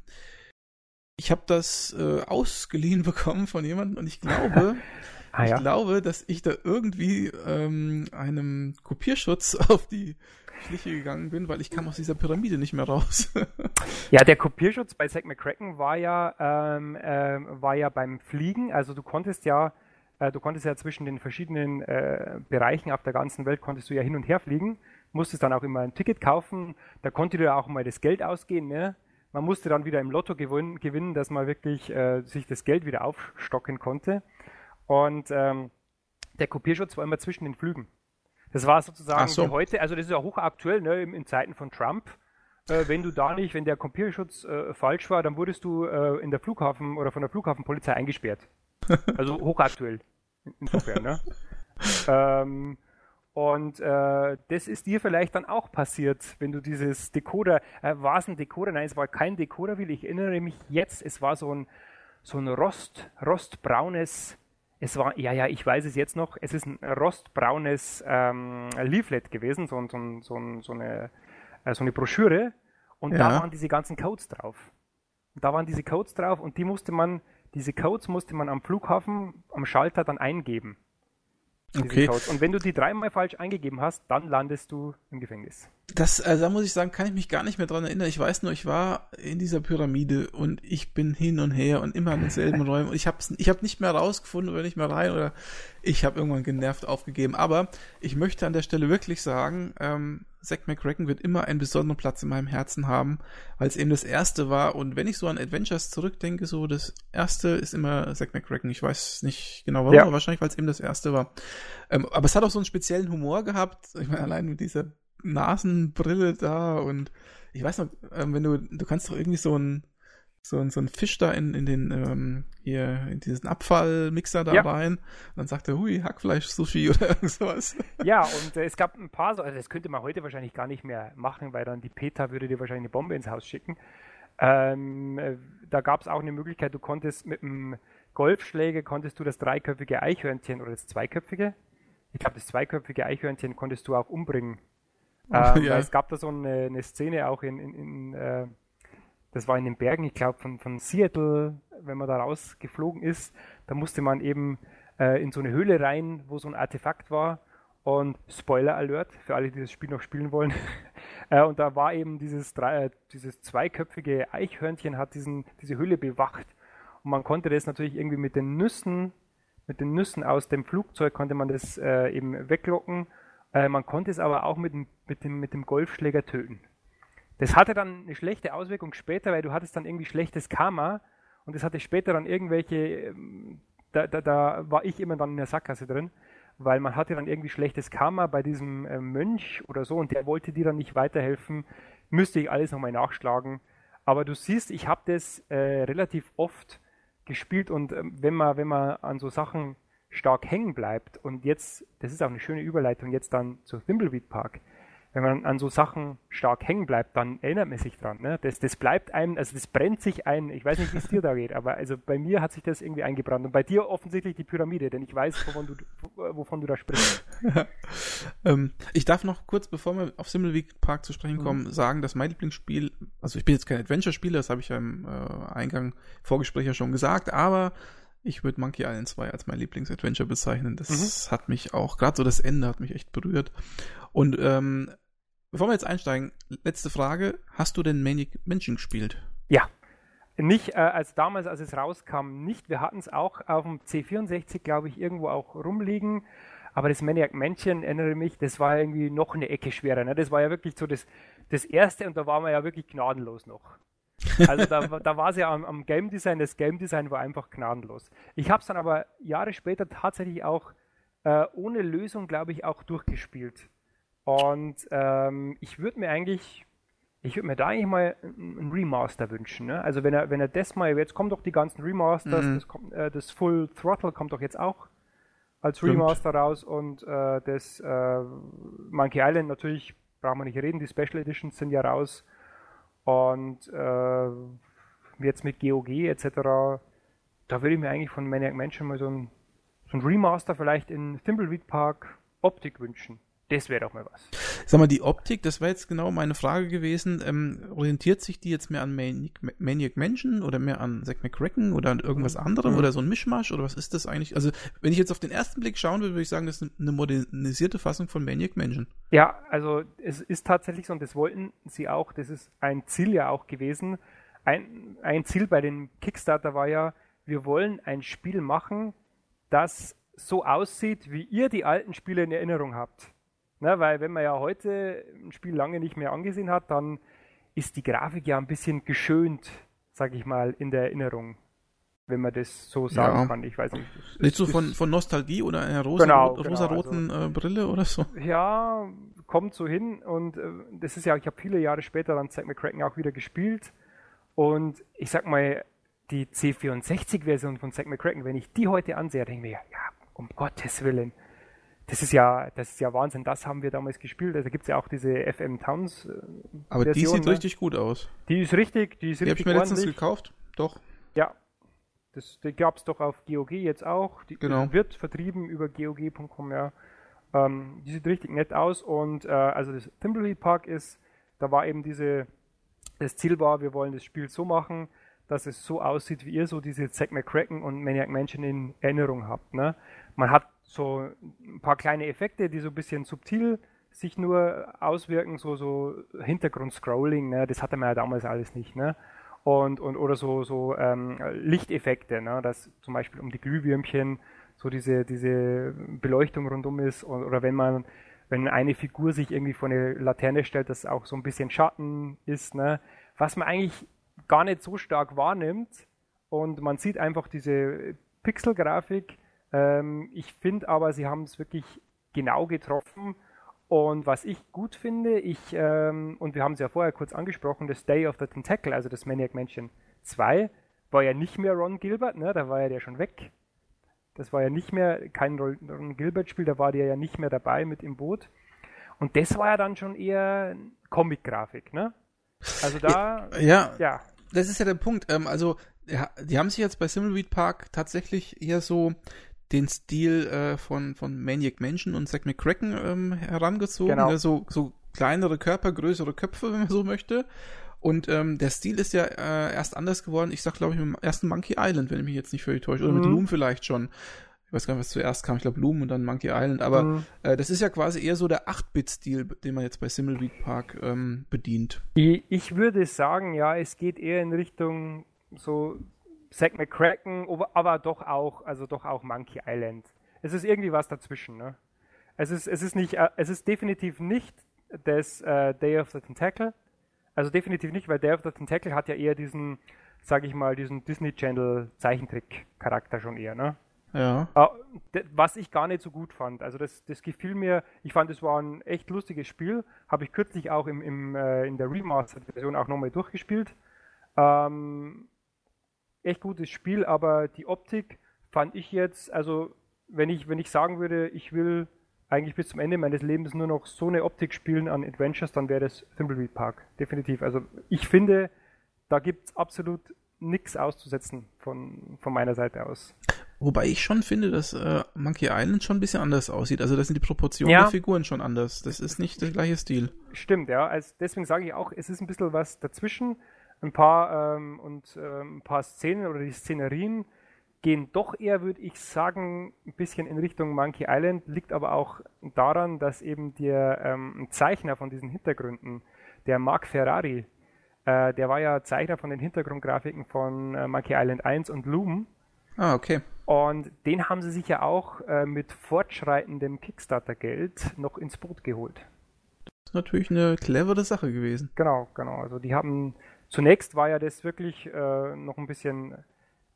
Speaker 1: ich habe das äh, ausgeliehen bekommen von jemandem und ich glaube, ah, ja? ich glaube, dass ich da irgendwie ähm, einem Kopierschutz auf die Schliche gegangen bin, weil ich kam aus dieser Pyramide nicht mehr raus.
Speaker 2: ja, der Kopierschutz bei Zack McCracken war ja, ähm, äh, war ja beim Fliegen, also du konntest ja, äh, du konntest ja zwischen den verschiedenen äh, Bereichen auf der ganzen Welt konntest du ja hin und her fliegen, musstest dann auch immer ein Ticket kaufen, da konnte dir auch mal das Geld ausgehen, ne? Man musste dann wieder im Lotto gewinnen, gewinnen dass man wirklich äh, sich das Geld wieder aufstocken konnte. Und ähm, der Kopierschutz war immer zwischen den Flügen. Das war sozusagen so. heute, also das ist ja hochaktuell ne, in, in Zeiten von Trump. Äh, wenn du da nicht, wenn der Kopierschutz äh, falsch war, dann wurdest du äh, in der Flughafen oder von der Flughafenpolizei eingesperrt. Also hochaktuell. Insofern, ne? ähm, und äh, das ist dir vielleicht dann auch passiert, wenn du dieses Decoder, äh, war es ein Decoder? Nein, es war kein Decoder, will ich erinnere mich jetzt, es war so ein, so ein Rost, rostbraunes, es war, ja, ja, ich weiß es jetzt noch, es ist ein rostbraunes ähm, Leaflet gewesen, so, so, so, so, eine, äh, so eine Broschüre. Und ja. da waren diese ganzen Codes drauf. Und da waren diese Codes drauf und die musste man, diese Codes musste man am Flughafen, am Schalter dann eingeben.
Speaker 1: Okay.
Speaker 2: Codes. Und wenn du die dreimal falsch eingegeben hast, dann landest du im Gefängnis.
Speaker 1: Das, also da muss ich sagen, kann ich mich gar nicht mehr dran erinnern. Ich weiß nur, ich war in dieser Pyramide und ich bin hin und her und immer in denselben Räumen und ich habe ich hab nicht mehr rausgefunden oder nicht mehr rein oder ich habe irgendwann genervt aufgegeben. Aber ich möchte an der Stelle wirklich sagen, ähm, Zack McCracken wird immer einen besonderen Platz in meinem Herzen haben, weil es eben das erste war. Und wenn ich so an Adventures zurückdenke, so das erste ist immer Zack McCracken. Ich weiß nicht genau warum, ja. aber wahrscheinlich, weil es eben das erste war. Ähm, aber es hat auch so einen speziellen Humor gehabt. Ich meine, allein mit dieser Nasenbrille da und ich weiß noch, ähm, wenn du, du kannst doch irgendwie so ein so, ein, so ein Fisch da in, in den, ähm, hier, in diesen Abfallmixer da ja. rein. Und dann sagt er, hui, Hackfleisch-Sushi oder irgendwas.
Speaker 2: Ja, und äh, es gab ein paar, so, also das könnte man heute wahrscheinlich gar nicht mehr machen, weil dann die PETA würde dir wahrscheinlich eine Bombe ins Haus schicken. Ähm, äh, da gab es auch eine Möglichkeit, du konntest mit einem Golfschläger, konntest du das dreiköpfige Eichhörnchen oder das zweiköpfige, ich glaube das zweiköpfige Eichhörnchen konntest du auch umbringen. Ähm, ja. Es gab da so eine, eine Szene auch in, in, in äh, das war in den Bergen, ich glaube von, von Seattle, wenn man da rausgeflogen ist, da musste man eben äh, in so eine Höhle rein, wo so ein Artefakt war. Und Spoiler Alert für alle, die das Spiel noch spielen wollen. äh, und da war eben dieses, drei, äh, dieses zweiköpfige Eichhörnchen hat diesen, diese Höhle bewacht. Und man konnte das natürlich irgendwie mit den Nüssen, mit den Nüssen aus dem Flugzeug konnte man das äh, eben weglocken. Äh, man konnte es aber auch mit dem, mit dem, mit dem Golfschläger töten. Das hatte dann eine schlechte Auswirkung später, weil du hattest dann irgendwie schlechtes Karma und das hatte später dann irgendwelche, ähm, da, da, da war ich immer dann in der Sackgasse drin, weil man hatte dann irgendwie schlechtes Karma bei diesem äh, Mönch oder so und der wollte dir dann nicht weiterhelfen, müsste ich alles nochmal nachschlagen. Aber du siehst, ich habe das äh, relativ oft gespielt und äh, wenn man, wenn man an so Sachen stark hängen bleibt und jetzt, das ist auch eine schöne Überleitung jetzt dann zu Thimbleweed Park, wenn man an so Sachen stark hängen bleibt, dann erinnert man sich dran. Ne? Das, das bleibt einem, also das brennt sich ein. Ich weiß nicht, wie es dir da geht, aber also bei mir hat sich das irgendwie eingebrannt. Und bei dir offensichtlich die Pyramide, denn ich weiß, wovon du, wovon du da sprichst.
Speaker 1: ähm, ich darf noch kurz, bevor wir auf Simmelweek Park zu sprechen kommen, mhm. sagen, dass mein Lieblingsspiel, also ich bin jetzt kein Adventure-Spieler, das habe ich ja im äh, Eingang Vorgespräch ja schon gesagt, aber ich würde Monkey Island 2 als mein Lieblings-Adventure bezeichnen. Das mhm. hat mich auch, gerade so das Ende hat mich echt berührt. Und ähm, Bevor wir jetzt einsteigen, letzte Frage. Hast du denn Manic Mansion gespielt?
Speaker 2: Ja. Nicht äh, als damals, als es rauskam, nicht. Wir hatten es auch auf dem C64, glaube ich, irgendwo auch rumliegen. Aber das Maniac Mansion, erinnere mich, das war irgendwie noch eine Ecke schwerer. Ne? Das war ja wirklich so das, das erste und da waren wir ja wirklich gnadenlos noch. Also da, da war es ja am, am, Game Design, das Game Design war einfach gnadenlos. Ich habe es dann aber Jahre später tatsächlich auch äh, ohne Lösung, glaube ich, auch durchgespielt. Und ähm, ich würde mir eigentlich, ich würde mir da eigentlich mal ein Remaster wünschen. Ne? Also wenn er, wenn er das mal, jetzt kommen doch die ganzen Remasters, mhm. das, kommt, äh, das Full Throttle kommt doch jetzt auch als Stimmt. Remaster raus und äh, das äh, Monkey Island natürlich, brauchen wir nicht reden, die Special Editions sind ja raus. Und äh, jetzt mit GOG etc., da würde ich mir eigentlich von Maniac Mansion mal so ein, so ein Remaster vielleicht in Thimbleweed Park Optik wünschen. Das wäre doch mal was.
Speaker 1: Sag mal, die Optik, das wäre jetzt genau meine Frage gewesen. Ähm, orientiert sich die jetzt mehr an Maniac, Maniac Mansion oder mehr an Zack McCracken oder an irgendwas mhm. anderem mhm. oder so ein Mischmasch oder was ist das eigentlich? Also, wenn ich jetzt auf den ersten Blick schauen würde, würde ich sagen, das ist eine modernisierte Fassung von Maniac Mansion.
Speaker 2: Ja, also es ist tatsächlich so und das wollten sie auch, das ist ein Ziel ja auch gewesen. Ein, ein Ziel bei dem Kickstarter war ja, wir wollen ein Spiel machen, das so aussieht, wie ihr die alten Spiele in Erinnerung habt. Ne, weil wenn man ja heute ein Spiel lange nicht mehr angesehen hat, dann ist die Grafik ja ein bisschen geschönt, sag ich mal, in der Erinnerung. Wenn man das so sagen ja. kann. Ich weiß nicht.
Speaker 1: Nicht so von, von Nostalgie oder einer rosa, genau, genau, rosaroten also, äh, Brille oder so?
Speaker 2: Ja, kommt so hin. Und äh, das ist ja, ich habe viele Jahre später dann Zack McCracken auch wieder gespielt. Und ich sag mal, die C64-Version von Zack McCracken, wenn ich die heute ansehe, denke ich mir, ja, um Gottes Willen das ist ja, das ist ja Wahnsinn. Das haben wir damals gespielt. Also gibt es ja auch diese FM Towns. Äh,
Speaker 1: Aber Version, die sieht ne? richtig gut aus.
Speaker 2: Die ist richtig, die ist die richtig.
Speaker 1: Die habe ich mir letztens gekauft. Doch.
Speaker 2: Ja. Das, die gab es doch auf GOG jetzt auch. Die
Speaker 1: genau.
Speaker 2: wird vertrieben über GOG.com, ja. Ähm, die sieht richtig nett aus und äh, also das Thimbleweed Park ist, da war eben diese das Ziel war, wir wollen das Spiel so machen, dass es so aussieht, wie ihr so diese Zack McCracken und Maniac Mansion in Erinnerung habt. Ne? Man hat so ein paar kleine Effekte, die so ein bisschen subtil sich nur auswirken, so, so Hintergrund-Scrolling, ne? das hatte man ja damals alles nicht. Ne? Und, und, oder so, so ähm, Lichteffekte, ne? dass zum Beispiel um die Glühwürmchen so diese, diese Beleuchtung rundum ist oder, oder wenn man wenn eine Figur sich irgendwie vor eine Laterne stellt, dass auch so ein bisschen Schatten ist, ne? was man eigentlich gar nicht so stark wahrnimmt und man sieht einfach diese Pixelgrafik. Ähm, ich finde aber, sie haben es wirklich genau getroffen und was ich gut finde, ich, ähm, und wir haben es ja vorher kurz angesprochen, das Day of the Tentacle, also das Maniac Mansion 2, war ja nicht mehr Ron Gilbert, ne? da war ja der schon weg. Das war ja nicht mehr kein Ron Gilbert-Spiel, da war der ja nicht mehr dabei mit im Boot. Und das war ja dann schon eher Comic-Grafik, ne?
Speaker 1: Also da. Ja, ja. Das ist ja der Punkt. Ähm, also, ja, die haben sich jetzt bei Simulweed Park tatsächlich eher so den Stil äh, von, von Maniac Mansion und Zack McCracken ähm, herangezogen. Genau. Ne? So, so kleinere Körper, größere Köpfe, wenn man so möchte. Und ähm, der Stil ist ja äh, erst anders geworden. Ich sag, glaube ich, mit dem ersten Monkey Island, wenn ich mich jetzt nicht völlig täusche. Oder mhm. mit Loom vielleicht schon. Ich weiß gar nicht, was zuerst kam. Ich glaube, Loom und dann Monkey Island. Aber mhm. äh, das ist ja quasi eher so der 8-Bit-Stil, den man jetzt bei Simulweed Park ähm, bedient.
Speaker 2: Ich, ich würde sagen, ja, es geht eher in Richtung so Zack McCracken, aber doch auch, also doch auch Monkey Island. Es ist irgendwie was dazwischen, ne? Es ist, es ist nicht, äh, es ist definitiv nicht das äh, Day of the Tentacle, also definitiv nicht, weil Day of the Tentacle hat ja eher diesen, sag ich mal, diesen Disney Channel Zeichentrick-Charakter schon eher, ne?
Speaker 1: Ja.
Speaker 2: Uh, was ich gar nicht so gut fand. Also das, das gefiel mir, ich fand, es war ein echt lustiges Spiel. Habe ich kürzlich auch im, im, äh, in der Remastered-Version auch nochmal durchgespielt. Ähm, echt gutes Spiel, aber die Optik fand ich jetzt, also wenn ich, wenn ich sagen würde, ich will eigentlich bis zum Ende meines Lebens nur noch so eine Optik spielen an Adventures, dann wäre das Thimbleweed Park. Definitiv. Also ich finde, da gibt es absolut nichts auszusetzen von, von meiner Seite aus.
Speaker 1: Wobei ich schon finde, dass äh, Monkey Island schon ein bisschen anders aussieht. Also da sind die Proportionen ja. der Figuren schon anders. Das ist nicht der gleiche Stil.
Speaker 2: Stimmt, ja. Also deswegen sage ich auch, es ist ein bisschen was dazwischen. Ein paar ähm, und äh, ein paar Szenen oder die Szenerien gehen doch eher, würde ich sagen, ein bisschen in Richtung Monkey Island, liegt aber auch daran, dass eben der ähm, Zeichner von diesen Hintergründen, der Mark Ferrari, äh, der war ja Zeichner von den Hintergrundgrafiken von äh, Monkey Island 1 und Loom.
Speaker 1: Ah, okay.
Speaker 2: Und den haben sie sich ja auch äh, mit fortschreitendem Kickstarter-Geld noch ins Boot geholt.
Speaker 1: Das ist natürlich eine clevere Sache gewesen.
Speaker 2: Genau, genau. Also die haben, zunächst war ja das wirklich äh, noch ein bisschen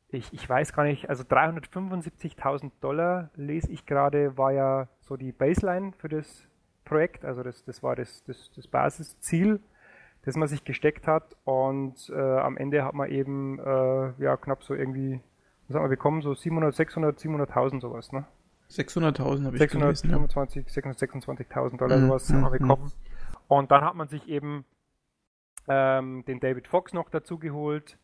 Speaker 2: ich, ich weiß gar nicht, also 375.000 Dollar lese ich gerade, war ja so die Baseline für das Projekt, also das, das war das, das, das Basisziel, das man sich gesteckt hat und äh, am Ende hat man eben äh, ja knapp so irgendwie, was haben wir bekommen, so 700, 600, 700.000 sowas, ne?
Speaker 1: 600.000 habe ich
Speaker 2: 625, ja. 626.000 Dollar mhm. sowas haben wir bekommen. Und dann hat man sich eben ähm, den David Fox noch dazu geholt,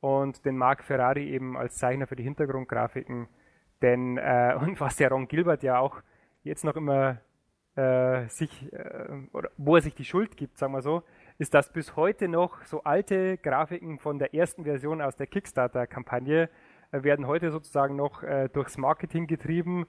Speaker 2: und den Mark Ferrari eben als Zeichner für die Hintergrundgrafiken. Denn, äh, und was der Ron Gilbert ja auch jetzt noch immer äh, sich, äh, oder wo er sich die Schuld gibt, sagen wir so, ist, dass bis heute noch so alte Grafiken von der ersten Version aus der Kickstarter-Kampagne äh, werden heute sozusagen noch äh, durchs Marketing getrieben,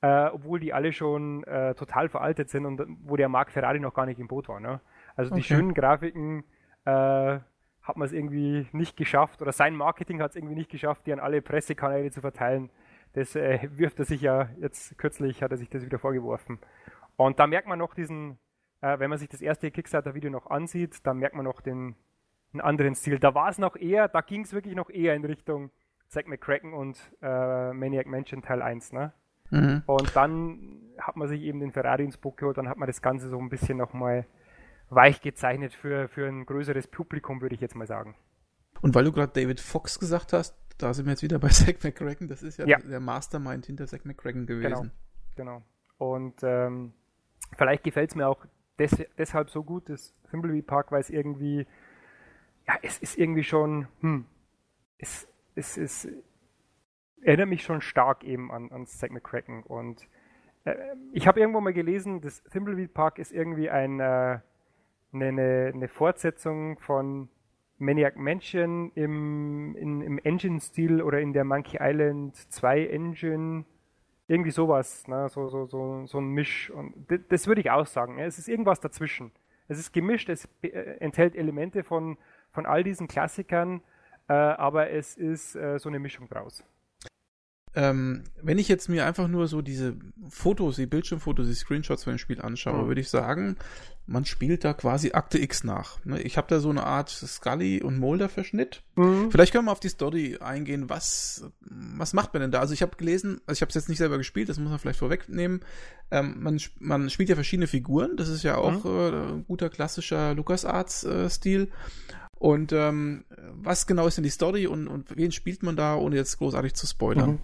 Speaker 2: äh, obwohl die alle schon total veraltet sind und wo der Mark Ferrari noch gar nicht im Boot war. Ne? Also okay. die schönen Grafiken äh, hat man es irgendwie nicht geschafft oder sein Marketing hat es irgendwie nicht geschafft, die an alle Pressekanäle zu verteilen. Das äh, wirft er sich ja jetzt kürzlich, hat er sich das wieder vorgeworfen. Und da merkt man noch diesen, äh, wenn man sich das erste Kickstarter-Video noch ansieht, da merkt man noch den einen anderen Stil. Da war es noch eher, da ging es wirklich noch eher in Richtung Zack McCracken und äh, Maniac Mansion Teil 1, ne? Mhm. Und dann hat man sich eben den Ferrari ins Boot geholt, dann hat man das Ganze so ein bisschen nochmal weich gezeichnet für, für ein größeres Publikum, würde ich jetzt mal sagen.
Speaker 1: Und weil du gerade David Fox gesagt hast, da sind wir jetzt wieder bei Zack McCracken, das ist ja, ja. der Mastermind hinter Zack McCracken gewesen.
Speaker 2: Genau, genau. Und ähm, vielleicht gefällt es mir auch des, deshalb so gut, das Thimbleweed Park, weil es irgendwie, ja, es ist irgendwie schon, hm, es, es, es erinnert mich schon stark eben an, an Zack McCracken. Und äh, ich habe irgendwo mal gelesen, das Thimbleweed Park ist irgendwie ein, äh, eine, eine Fortsetzung von Maniac Mansion im, in, im Engine-Stil oder in der Monkey Island 2 Engine. Irgendwie sowas, ne? so, so, so, so ein Misch. Und das, würde ich auch sagen. Es ist irgendwas dazwischen. Es ist gemischt, es äh, enthält Elemente von, von all diesen Klassikern, äh, aber es ist äh, so eine Mischung draus.
Speaker 1: Ähm, wenn ich jetzt mir einfach nur so diese Fotos, die Bildschirmfotos, die Screenshots von dem Spiel anschaue, mhm. würde ich sagen, man spielt da quasi Akte X nach. Ne? Ich habe da so eine Art Scully und Mulder Verschnitt. Mhm. Vielleicht können wir auf die Story eingehen. Was was macht man denn da? Also ich habe gelesen, also ich habe es jetzt nicht selber gespielt, das muss man vielleicht vorwegnehmen. Ähm, man man spielt ja verschiedene Figuren. Das ist ja auch mhm. äh, guter klassischer LucasArts äh, Stil. Und ähm, was genau ist denn die Story und, und wen spielt man da, ohne jetzt großartig zu spoilern? Mhm.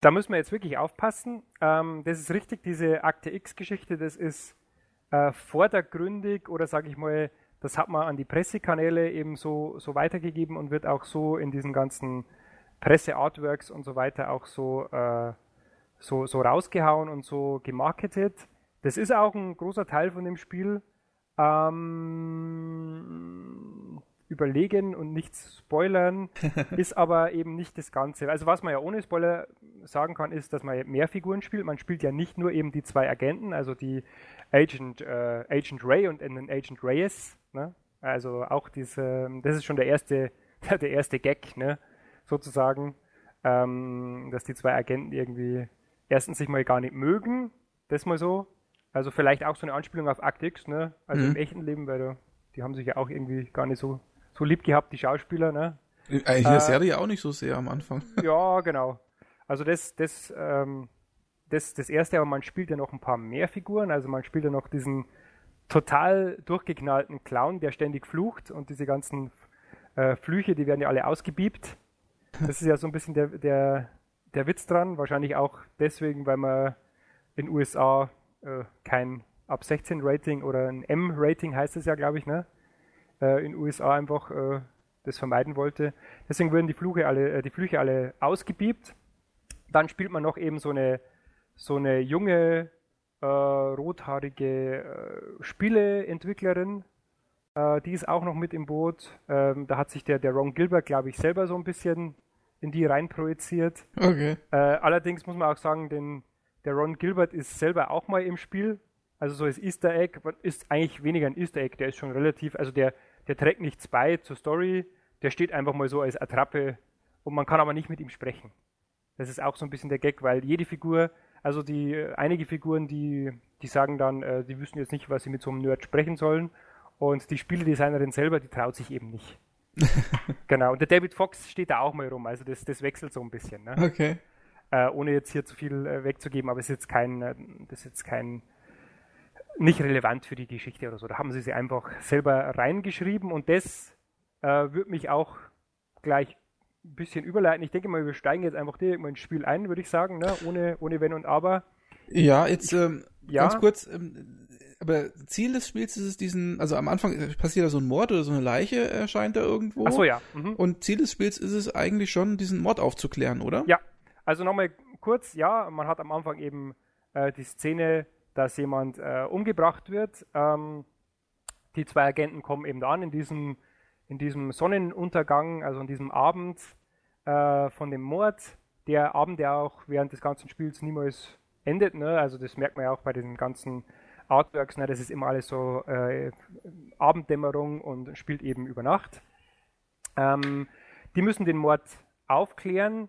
Speaker 2: Da müssen wir jetzt wirklich aufpassen. Ähm, das ist richtig, diese Akte X-Geschichte, das ist äh, vordergründig oder sage ich mal, das hat man an die Pressekanäle eben so, so weitergegeben und wird auch so in diesen ganzen Presse-Artworks und so weiter auch so, äh, so, so rausgehauen und so gemarketet. Das ist auch ein großer Teil von dem Spiel ähm, überlegen und nichts spoilern, ist aber eben nicht das Ganze. Also was man ja ohne Spoiler sagen kann, ist, dass man mehr Figuren spielt. Man spielt ja nicht nur eben die zwei Agenten, also die Agent, äh, Agent Ray und den Agent Reyes. Ne? Also auch diese, das ist schon der erste, der erste Gag, ne? sozusagen, ähm, dass die zwei Agenten irgendwie erstens sich mal gar nicht mögen, das mal so, also vielleicht auch so eine Anspielung auf Act X, ne? Also mhm. im echten Leben, weil da, die haben sich ja auch irgendwie gar nicht so, so lieb gehabt, die Schauspieler, ne?
Speaker 1: In der äh, Serie auch nicht so sehr am Anfang.
Speaker 2: Ja, genau. Also das, das, ähm, das, das erste, aber man spielt ja noch ein paar mehr Figuren. Also man spielt ja noch diesen total durchgeknallten Clown, der ständig flucht und diese ganzen äh, Flüche, die werden ja alle ausgebiebt. Das ist ja so ein bisschen der, der, der Witz dran. Wahrscheinlich auch deswegen, weil man in USA äh, kein ab 16 Rating oder ein M-Rating heißt es ja, glaube ich, ne? Äh, in USA einfach äh, das vermeiden wollte. Deswegen wurden die Flüche alle, äh, die Flüche alle ausgebiebt. Dann spielt man noch eben so eine, so eine junge, äh, rothaarige äh, Spieleentwicklerin. Äh, die ist auch noch mit im Boot. Ähm, da hat sich der, der Ron Gilbert, glaube ich, selber so ein bisschen in die rein projiziert. Okay. allerdings muss man auch sagen, den, der Ron Gilbert ist selber auch mal im Spiel. Also so als Easter Egg, ist eigentlich weniger ein Easter Egg, der ist schon relativ, also der, der trägt nichts bei zur Story, der steht einfach mal so als Attrappe und man kann aber nicht mit ihm sprechen. Das ist auch so ein bisschen der Gag, weil jede Figur, also die einige Figuren, die, die sagen dann, äh, die wüssten jetzt nicht, was sie mit so einem Nerd sprechen sollen. Und die Spieledesignerin selber, die traut sich eben nicht. genau. Und der David Fox steht da auch mal rum, also das, das wechselt so ein bisschen. Ne?
Speaker 1: Okay
Speaker 2: äh, ohne jetzt hier zu viel äh, wegzugeben, aber es ist jetzt kein, äh, das ist jetzt kein, nicht relevant für die Geschichte oder so. Da haben sie sie einfach selber reingeschrieben und das äh, würde mich auch gleich ein bisschen überleiten. Ich denke mal, wir steigen jetzt einfach direkt mal ins Spiel ein, würde ich sagen, ne? ohne, ohne Wenn und Aber.
Speaker 1: Ja, jetzt ähm, ja. ganz kurz, ähm, aber Ziel des Spiels ist es diesen, also am Anfang passiert da so ein Mord oder so eine Leiche erscheint da irgendwo.
Speaker 2: Ach so, ja.
Speaker 1: Mhm. Und Ziel des Spiels ist es eigentlich schon, diesen Mord aufzuklären, oder?
Speaker 2: Ja, also nochmal kurz, ja, man hat am Anfang eben äh, die Szene, dass jemand äh, umgebracht wird. Ähm, die zwei Agenten kommen eben da an in diesem, in diesem Sonnenuntergang, also an diesem Abend äh, von dem Mord. Der Abend, der auch während des ganzen Spiels niemals endet. Ne? Also das merkt man ja auch bei den ganzen Artworks. Ne? Das ist immer alles so äh, Abenddämmerung und spielt eben über Nacht. Ähm, die müssen den Mord aufklären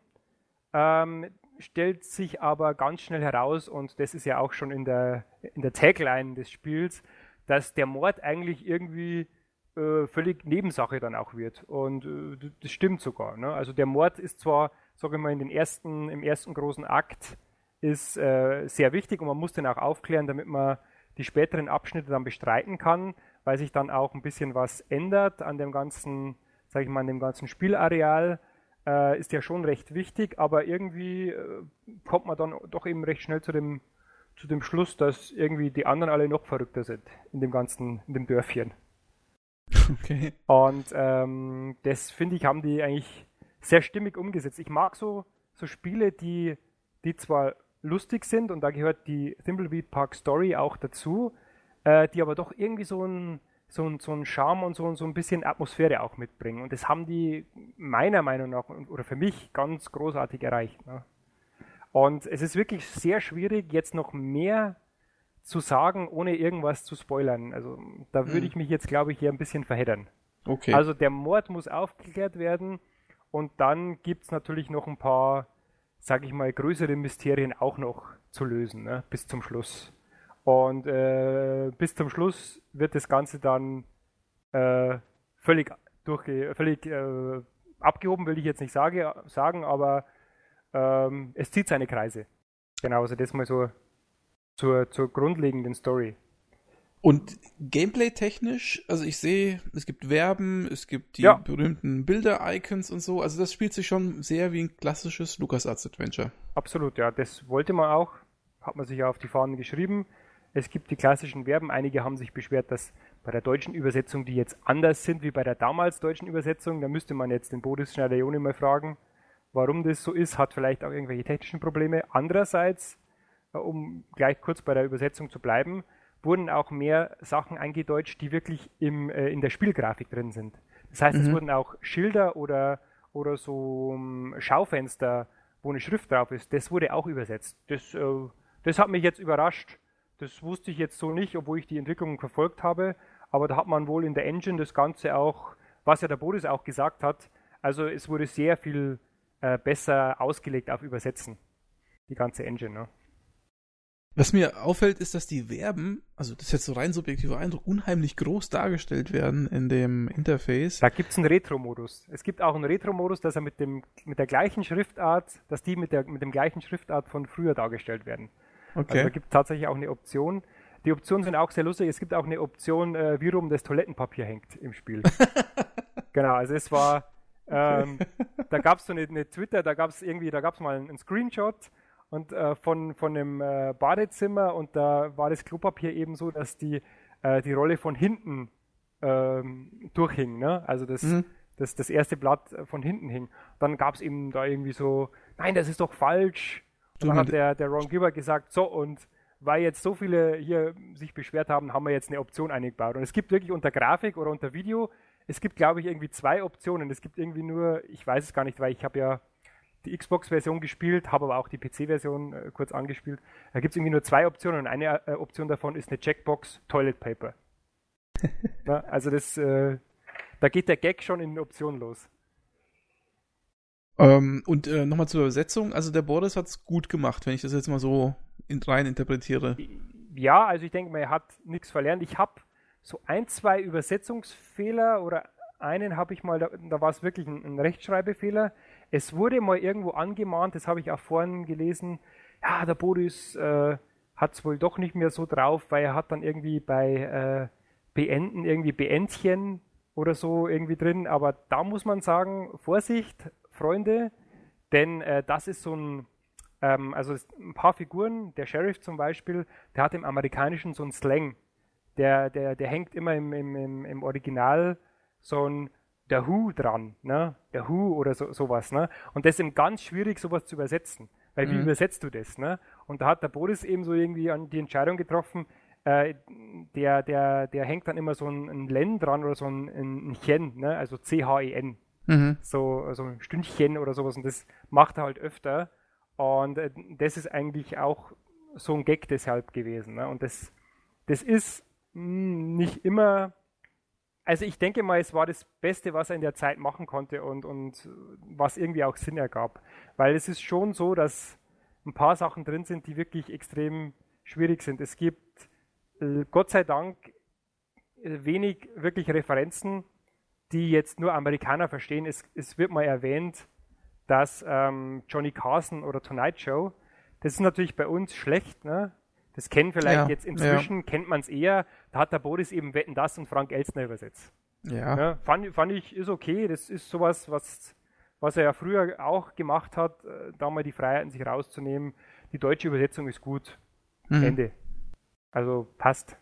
Speaker 2: ähm, stellt sich aber ganz schnell heraus, und das ist ja auch schon in der, in der Tagline des Spiels, dass der Mord eigentlich irgendwie äh, völlig Nebensache dann auch wird. Und äh, das stimmt sogar. Ne? Also der Mord ist zwar, sage ich mal, in den ersten, im ersten großen Akt ist äh, sehr wichtig und man muss den auch aufklären, damit man die späteren Abschnitte dann bestreiten kann, weil sich dann auch ein bisschen was ändert an dem ganzen, sage ich mal, an dem ganzen Spielareal äh, ist ja schon recht wichtig, aber irgendwie äh, kommt man dann doch eben recht schnell zu dem, zu dem Schluss, dass irgendwie die anderen alle noch verrückter sind in dem ganzen, in dem Dörfchen. Okay. Und ähm, das finde ich, haben die eigentlich sehr stimmig umgesetzt. Ich mag so, so Spiele, die, die zwar lustig sind und da gehört die Thimbleweed Park Story auch dazu, äh, die aber doch irgendwie so ein, so, so einen Charme und so, so ein bisschen Atmosphäre auch mitbringen. Und das haben die meiner Meinung nach oder für mich ganz großartig erreicht. Ne? Und es ist wirklich sehr schwierig, jetzt noch mehr zu sagen, ohne irgendwas zu spoilern. Also da würde hm. ich mich jetzt, glaube ich, hier ein bisschen verheddern. Okay. Also der Mord muss aufgeklärt werden und dann gibt es natürlich noch ein paar, sage ich mal, größere Mysterien auch noch zu lösen, ne? bis zum Schluss. Und äh, bis zum Schluss wird das Ganze dann äh, völlig durchge völlig äh, abgehoben, will ich jetzt nicht sage, sagen, aber ähm, es zieht seine Kreise. Genau, also das mal so zur, zur grundlegenden Story.
Speaker 1: Und Gameplay-technisch, also ich sehe, es gibt Verben, es gibt die ja. berühmten Bilder-Icons und so. Also das spielt sich schon sehr wie ein klassisches LucasArts-Adventure.
Speaker 2: Absolut, ja. Das wollte man auch. Hat man sich ja auf die Fahnen geschrieben. Es gibt die klassischen Verben. Einige haben sich beschwert, dass bei der deutschen Übersetzung die jetzt anders sind wie bei der damals deutschen Übersetzung. Da müsste man jetzt den Boris Schneider-Joni mal fragen, warum das so ist. Hat vielleicht auch irgendwelche technischen Probleme. Andererseits, äh, um gleich kurz bei der Übersetzung zu bleiben, wurden auch mehr Sachen eingedeutscht, die wirklich im, äh, in der Spielgrafik drin sind. Das heißt, mhm. es wurden auch Schilder oder, oder so um, ähm, Schaufenster, wo eine Schrift drauf ist, das wurde auch übersetzt. Das, äh, das hat mich jetzt überrascht das wusste ich jetzt so nicht, obwohl ich die Entwicklung verfolgt habe. Aber da hat man wohl in der Engine das Ganze auch, was ja der Boris auch gesagt hat, also es wurde sehr viel äh, besser ausgelegt auf Übersetzen. Die ganze Engine. Ne?
Speaker 1: Was mir auffällt, ist, dass die Verben, also das ist jetzt so rein subjektiver Eindruck, unheimlich groß dargestellt werden in dem Interface.
Speaker 2: Da gibt es einen Retro-Modus. Es gibt auch einen Retro-Modus, dass er mit, dem, mit der gleichen Schriftart, dass die mit, der, mit dem gleichen Schriftart von früher dargestellt werden. Okay. Also da gibt es tatsächlich auch eine Option. Die Optionen sind auch sehr lustig. Es gibt auch eine Option, äh, wie rum das Toilettenpapier hängt im Spiel. genau, also es war, ähm, da gab es so eine, eine, Twitter, da gab es irgendwie, da gab es mal einen, Screenshot und äh, von, von einem äh, Badezimmer und da war das Klopapier eben so, dass die, äh, die Rolle von hinten ähm, durchhing. Ne? Also das, mhm. das, das erste Blatt von hinten hing. Dann gab es eben da irgendwie so, nein, das ist doch falsch dann hat der, der Ron Gilbert gesagt, so und weil jetzt so viele hier sich beschwert haben, haben wir jetzt eine Option eingebaut. Und es gibt wirklich unter Grafik oder unter Video, es gibt glaube ich irgendwie zwei Optionen. Es gibt irgendwie nur, ich weiß es gar nicht, weil ich habe ja die Xbox-Version gespielt, habe aber auch die PC-Version äh, kurz angespielt. Da gibt es irgendwie nur zwei Optionen und eine äh, Option davon ist eine Checkbox Toilet Paper. Na, also das, äh, da geht der Gag schon in Optionen los.
Speaker 1: Ähm, und äh, nochmal zur Übersetzung, also der Boris hat es gut gemacht, wenn ich das jetzt mal so in, rein interpretiere.
Speaker 2: Ja, also ich denke mal, er hat nichts verlernt. Ich habe so ein, zwei Übersetzungsfehler oder einen habe ich mal, da, da war es wirklich ein, ein, Rechtschreibfehler. Es wurde mal irgendwo angemahnt, das habe ich auch vorhin gelesen, ja, der Boris äh, hat es wohl doch nicht mehr so drauf, weil er hat dann irgendwie bei äh, Beenden irgendwie Beentchen oder so irgendwie drin. Aber da muss man sagen, Vorsicht, Freunde, denn äh, das ist so ein, ähm, also ein paar Figuren, der Sheriff zum Beispiel, der hat im Amerikanischen so einen Slang. Der, der, der hängt immer im, im, im Original so ein der Who dran, ne? Der Who oder so, sowas, ne? Und das ist eben ganz schwierig, sowas zu übersetzen. Weil mhm. wie übersetzt du das, ne? Und da hat der Boris eben so irgendwie an die Entscheidung getroffen, äh, der, der, der hängt dann immer so ein, ein Len dran oder so ein, ein Chen, ne? Also C-H-E-N. Mhm. So, so ein Stündchen oder sowas und das macht er halt öfter. Und äh, das ist eigentlich auch so ein Gag deshalb gewesen. Ne? Und das, das ist mh, hm, nicht immer. Also ich denke mal, es war das Beste, was er in der Zeit machen konnte und, und was irgendwie auch Sinn ergab. Weil es ist schon so, dass ein paar Sachen drin sind, die wirklich extrem schwierig sind. Es gibt äh, Gott sei Dank äh, wenig wirklich Referenzen die jetzt nur Amerikaner verstehen. Es, es wird mal erwähnt, dass ähm, Johnny Carson oder Tonight Show, das ist natürlich bei uns schlecht, ne? Das kennen vielleicht ja, jetzt inzwischen, ja. kennt man es eher. Da hat der Boris eben Wetten das und Frank Elstner übersetzt. Ja. Ne? Fand, fand ich, ist okay. Das ist sowas, was, was er ja früher auch gemacht hat, äh, da mal die Freiheiten sich rauszunehmen. Die deutsche Übersetzung ist gut. Mhm. Ende. Also passt.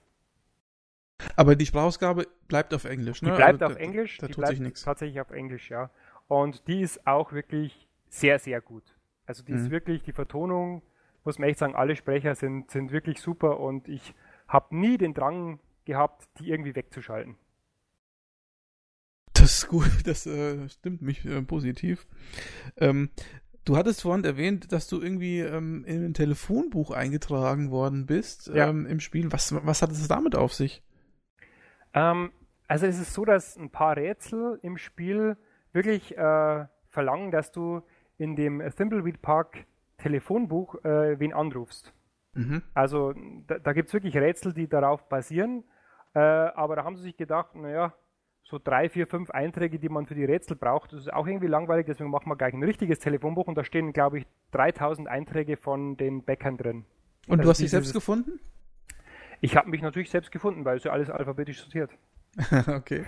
Speaker 1: Aber die Sprachausgabe bleibt auf Englisch,
Speaker 2: ne? Die bleibt also, auf Englisch, da, da die tut sich nichts. tatsächlich auf Englisch, ja. Und die ist auch wirklich sehr, sehr gut. Also die mhm. ist wirklich, die Vertonung, muss man echt sagen, alle Sprecher sind, sind wirklich super und ich habe nie den Drang gehabt, die irgendwie wegzuschalten.
Speaker 1: Das ist gut, das äh, stimmt mich äh, positiv. Ähm, du hattest vorhin erwähnt, dass du irgendwie ähm, in ein Telefonbuch eingetragen worden bist
Speaker 2: Ja.
Speaker 1: ähm, im Spiel. Was, was hat es damit auf sich?
Speaker 2: Ähm, also es ist so, dass ein paar Rätsel im Spiel wirklich äh, verlangen, dass du in dem Thimbleweed Park Telefonbuch äh, wen anrufst.
Speaker 1: Mhm.
Speaker 2: Also da, da gibt es wirklich Rätsel, die darauf basieren, äh, aber da haben sie sich gedacht, naja, so drei, vier, fünf Einträge, die man für die Rätsel braucht, das ist auch irgendwie langweilig, deswegen machen wir gleich ein richtiges Telefonbuch und da stehen, glaube ich, 3000 Einträge von den Bäckern drin.
Speaker 1: Und
Speaker 2: Also
Speaker 1: du hast dich selbst gefunden?
Speaker 2: Ich habe mich natürlich selbst gefunden, weil es ja alles alphabetisch sortiert.
Speaker 1: okay.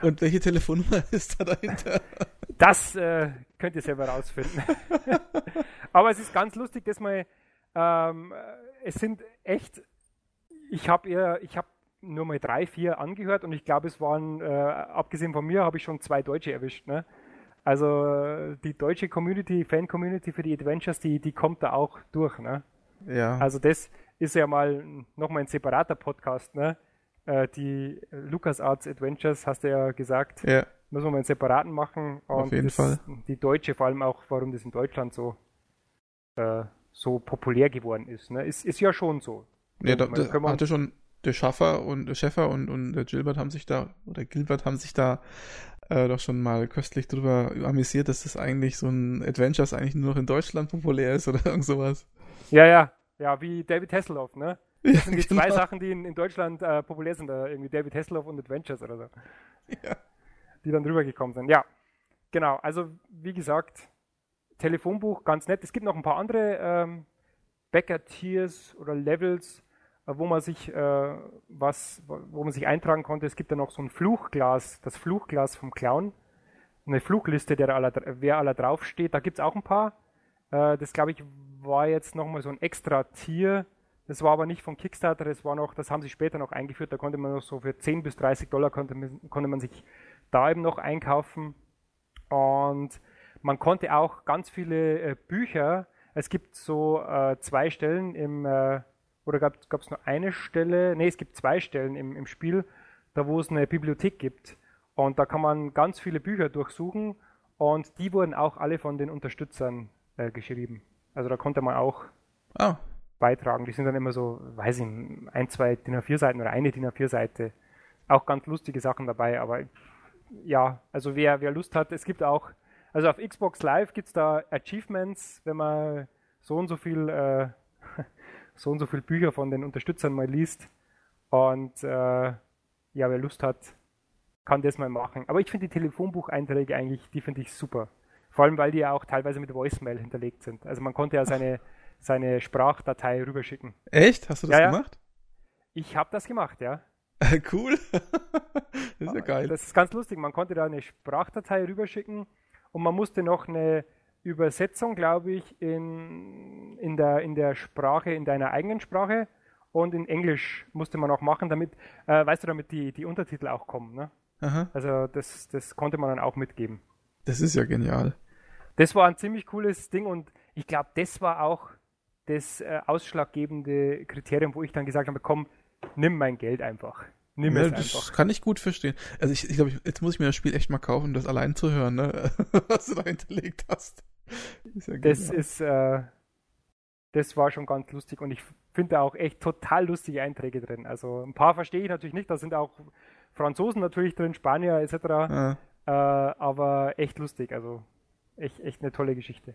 Speaker 1: Und welche Telefonnummer ist da dahinter?
Speaker 2: Das äh, könnt ihr selber rausfinden. Aber es ist ganz lustig, dass mal, ähm, es sind echt, ich habe ich habe nur mal drei, vier angehört und ich glaube, es waren, äh, abgesehen von mir, habe ich schon zwei Deutsche erwischt. Ne? Also die deutsche Community, Fan-Community für die Adventures, die, die kommt da auch durch. Ne?
Speaker 1: Ja.
Speaker 2: Also das ist ja mal nochmal ein separater Podcast. Ne? Äh, die LucasArts Adventures, hast du ja gesagt,
Speaker 1: ja.
Speaker 2: müssen wir mal einen separaten machen. Und
Speaker 1: Auf jeden
Speaker 2: das,
Speaker 1: Fall.
Speaker 2: Die deutsche, vor allem auch, warum das in Deutschland so, äh, so populär geworden ist. Ne? Ist, ist ja schon so.
Speaker 1: Ja, da, da
Speaker 2: wir
Speaker 1: hatte schon der Schaffer und der Schäfer und, und der Gilbert haben sich da, oder Gilbert haben sich da äh, doch schon mal köstlich drüber amüsiert, dass das eigentlich so ein Adventures eigentlich nur noch in Deutschland populär ist oder irgend sowas.
Speaker 2: Ja, ja. Ja, wie David Hasselhoff, ne? Das sind die zwei
Speaker 1: genau.
Speaker 2: Sachen, die in, in Deutschland äh, populär sind. Äh, irgendwie David Hasselhoff und Adventures oder so.
Speaker 1: Ja.
Speaker 2: Die dann rübergekommen sind. Ja, genau. Also, wie gesagt, Telefonbuch ganz nett. Es gibt noch ein paar andere ähm, Bäcker-Tiers oder Levels, äh, wo man sich äh, was, wo man sich eintragen konnte. Es gibt da noch so ein Fluchglas, das Fluchglas vom Clown. Eine Fluchliste, der aller, wer aller draufsteht. Da gibt es auch ein paar. Äh, das glaube ich war jetzt nochmal so ein extra Tier. Das war aber nicht von Kickstarter, das war noch, das haben sie später noch eingeführt. Da konnte man noch so für 10 bis 30 Dollar konnte, konnte man sich da eben noch einkaufen. Und man konnte auch ganz viele äh, Bücher, es gibt so äh, zwei Stellen im, äh, oder gab es nur eine Stelle, nee, es gibt zwei Stellen im, im Spiel, da wo es eine Bibliothek gibt. Und da kann man ganz viele Bücher durchsuchen und die wurden auch alle von den Unterstützern äh, geschrieben. Also da konnte man auch
Speaker 1: Ah,
Speaker 2: beitragen. Die sind dann immer so, weiß ich, ein, zwei DIN A4 Seiten oder eine DIN A4 Seite. Auch ganz lustige Sachen dabei, aber ja, also wer, wer Lust hat, es gibt auch, also auf Xbox Live gibt es da Achievements, wenn man so und so viel, äh, so und so viel Bücher von den Unterstützern mal liest. Und äh, ja, wer Lust hat, kann das mal machen. Aber ich finde die Telefonbucheinträge eigentlich, die finde ich super. Vor allem, weil die ja auch teilweise mit Voicemail hinterlegt sind. Also man konnte ja seine, seine Sprachdatei rüberschicken.
Speaker 1: echt? Hast du das
Speaker 2: Ja, ja.
Speaker 1: gemacht?
Speaker 2: Ich habe das gemacht, ja.
Speaker 1: cool. das ist ja geil.
Speaker 2: Das ist ganz lustig. Man konnte da eine Sprachdatei rüberschicken und man musste noch eine Übersetzung, glaube ich, in, in, der, in der Sprache, in deiner eigenen Sprache und in Englisch musste man auch machen, damit, äh, weißt du, damit die, die Untertitel auch kommen. Ne?
Speaker 1: Aha.
Speaker 2: Also das, das konnte man dann auch mitgeben.
Speaker 1: Das ist ja genial.
Speaker 2: Das war ein ziemlich cooles Ding und ich glaube, das war auch das äh, ausschlaggebende Kriterium, wo ich dann gesagt habe, komm, nimm mein Geld einfach. Nimm
Speaker 1: Ja,
Speaker 2: es
Speaker 1: das
Speaker 2: einfach.
Speaker 1: kann ich gut verstehen. Also ich, ich glaube, jetzt muss ich mir das Spiel echt mal kaufen, um das allein zu hören, ne? was du da hinterlegt hast. Ist ja
Speaker 2: Das ist, äh, das war schon ganz lustig und ich finde auch echt total lustige Einträge drin. Also ein paar verstehe ich natürlich nicht, da sind auch Franzosen natürlich drin, Spanier etc.
Speaker 1: Ah,
Speaker 2: Äh, aber echt lustig, also echt, echt eine tolle Geschichte.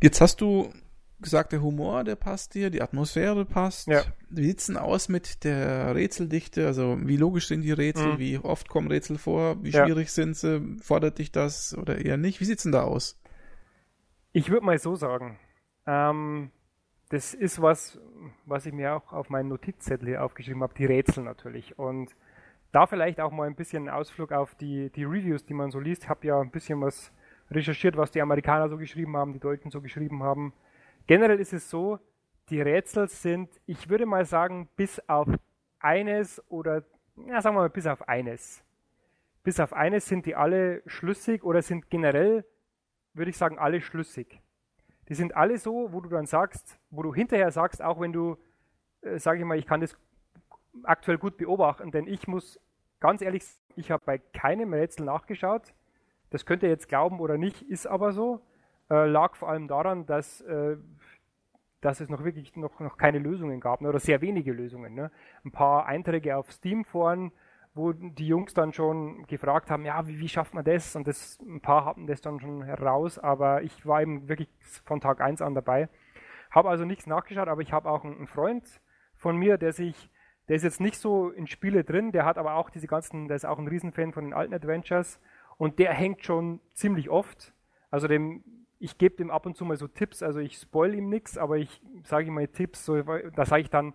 Speaker 1: Jetzt hast du gesagt, der Humor, der passt dir, die Atmosphäre passt.
Speaker 2: Ja.
Speaker 1: Wie sieht's denn aus mit der Rätseldichte? Also wie logisch sind die Rätsel?
Speaker 2: Mhm.
Speaker 1: Wie oft kommen Rätsel vor? Wie
Speaker 2: Ja.
Speaker 1: schwierig sind sie? Fordert dich das oder eher nicht? Wie sieht's denn da aus?
Speaker 2: Ich würde mal so sagen, ähm, das ist was, was ich mir auch auf meinen Notizzettel hier aufgeschrieben habe, die Rätsel natürlich. Und da vielleicht auch mal ein bisschen einen Ausflug auf die, die Reviews, die man so liest. Ich habe ja ein bisschen was recherchiert, was die Amerikaner so geschrieben haben, die Deutschen so geschrieben haben. Generell ist es so, die Rätsel sind, ich würde mal sagen, bis auf eines oder, ja, sagen wir mal, bis auf eines. Bis auf eines sind die alle schlüssig oder sind generell, würde ich sagen, alle schlüssig. Die sind alle so, wo du dann sagst, wo du hinterher sagst, auch wenn du, äh, sage ich mal, ich kann das aktuell gut beobachten, denn ich muss ganz ehrlich sagen, ich habe bei keinem Rätsel nachgeschaut. Das könnt ihr jetzt glauben oder nicht, ist aber so. Äh, lag vor allem daran, dass, äh, dass es noch wirklich noch, noch keine Lösungen gab ne, oder sehr wenige Lösungen. Ne? Ein paar Einträge auf Steam-Foren, wo die Jungs dann schon gefragt haben, ja, wie, wie schafft man das? Und das, ein paar hatten das dann schon heraus, aber ich war eben wirklich von Tag 1 an dabei. Habe also nichts nachgeschaut, aber ich habe auch einen Freund von mir, der sich, der ist jetzt nicht so in Spiele drin, der hat aber auch diese ganzen, der ist auch ein Riesenfan von den alten Adventures und der hängt schon ziemlich oft. Also dem, ich gebe dem ab und zu mal so Tipps, also ich spoil ihm nichts, aber ich sage ihm mal Tipps, so, da sage ich dann,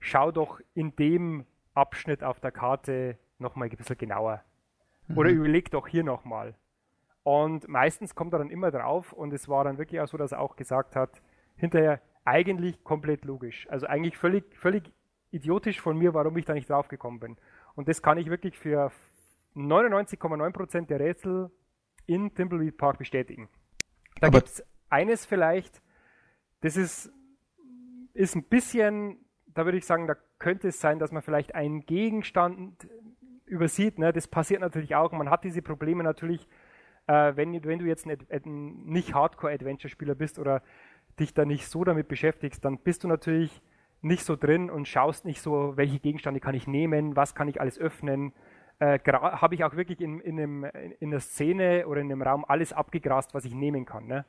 Speaker 2: schau doch in dem Abschnitt auf der Karte nochmal ein bisschen genauer. Mhm. Oder überleg doch hier nochmal. Und meistens kommt er dann immer drauf und es war dann wirklich auch so, dass er auch gesagt hat, hinterher eigentlich komplett logisch. Also eigentlich völlig, völlig idiotisch von mir, warum ich da nicht drauf gekommen bin. Und das kann ich wirklich für 99,9% der Rätsel in Thimbleweed Park bestätigen. Da gibt es eines vielleicht, das ist, ist ein bisschen, da würde ich sagen, da könnte es sein, dass man vielleicht einen Gegenstand übersieht. Ne? Das passiert natürlich auch. Man hat diese Probleme natürlich, äh, wenn, wenn du jetzt ein, ein nicht Hardcore-Adventure-Spieler bist oder dich da nicht so damit beschäftigst, dann bist du natürlich nicht so drin und schaust nicht so, welche Gegenstände kann ich nehmen, was kann ich alles öffnen. Äh, Habe ich auch wirklich in, in, einem, in der Szene oder in einem Raum alles abgegrast, was ich nehmen kann. Ne?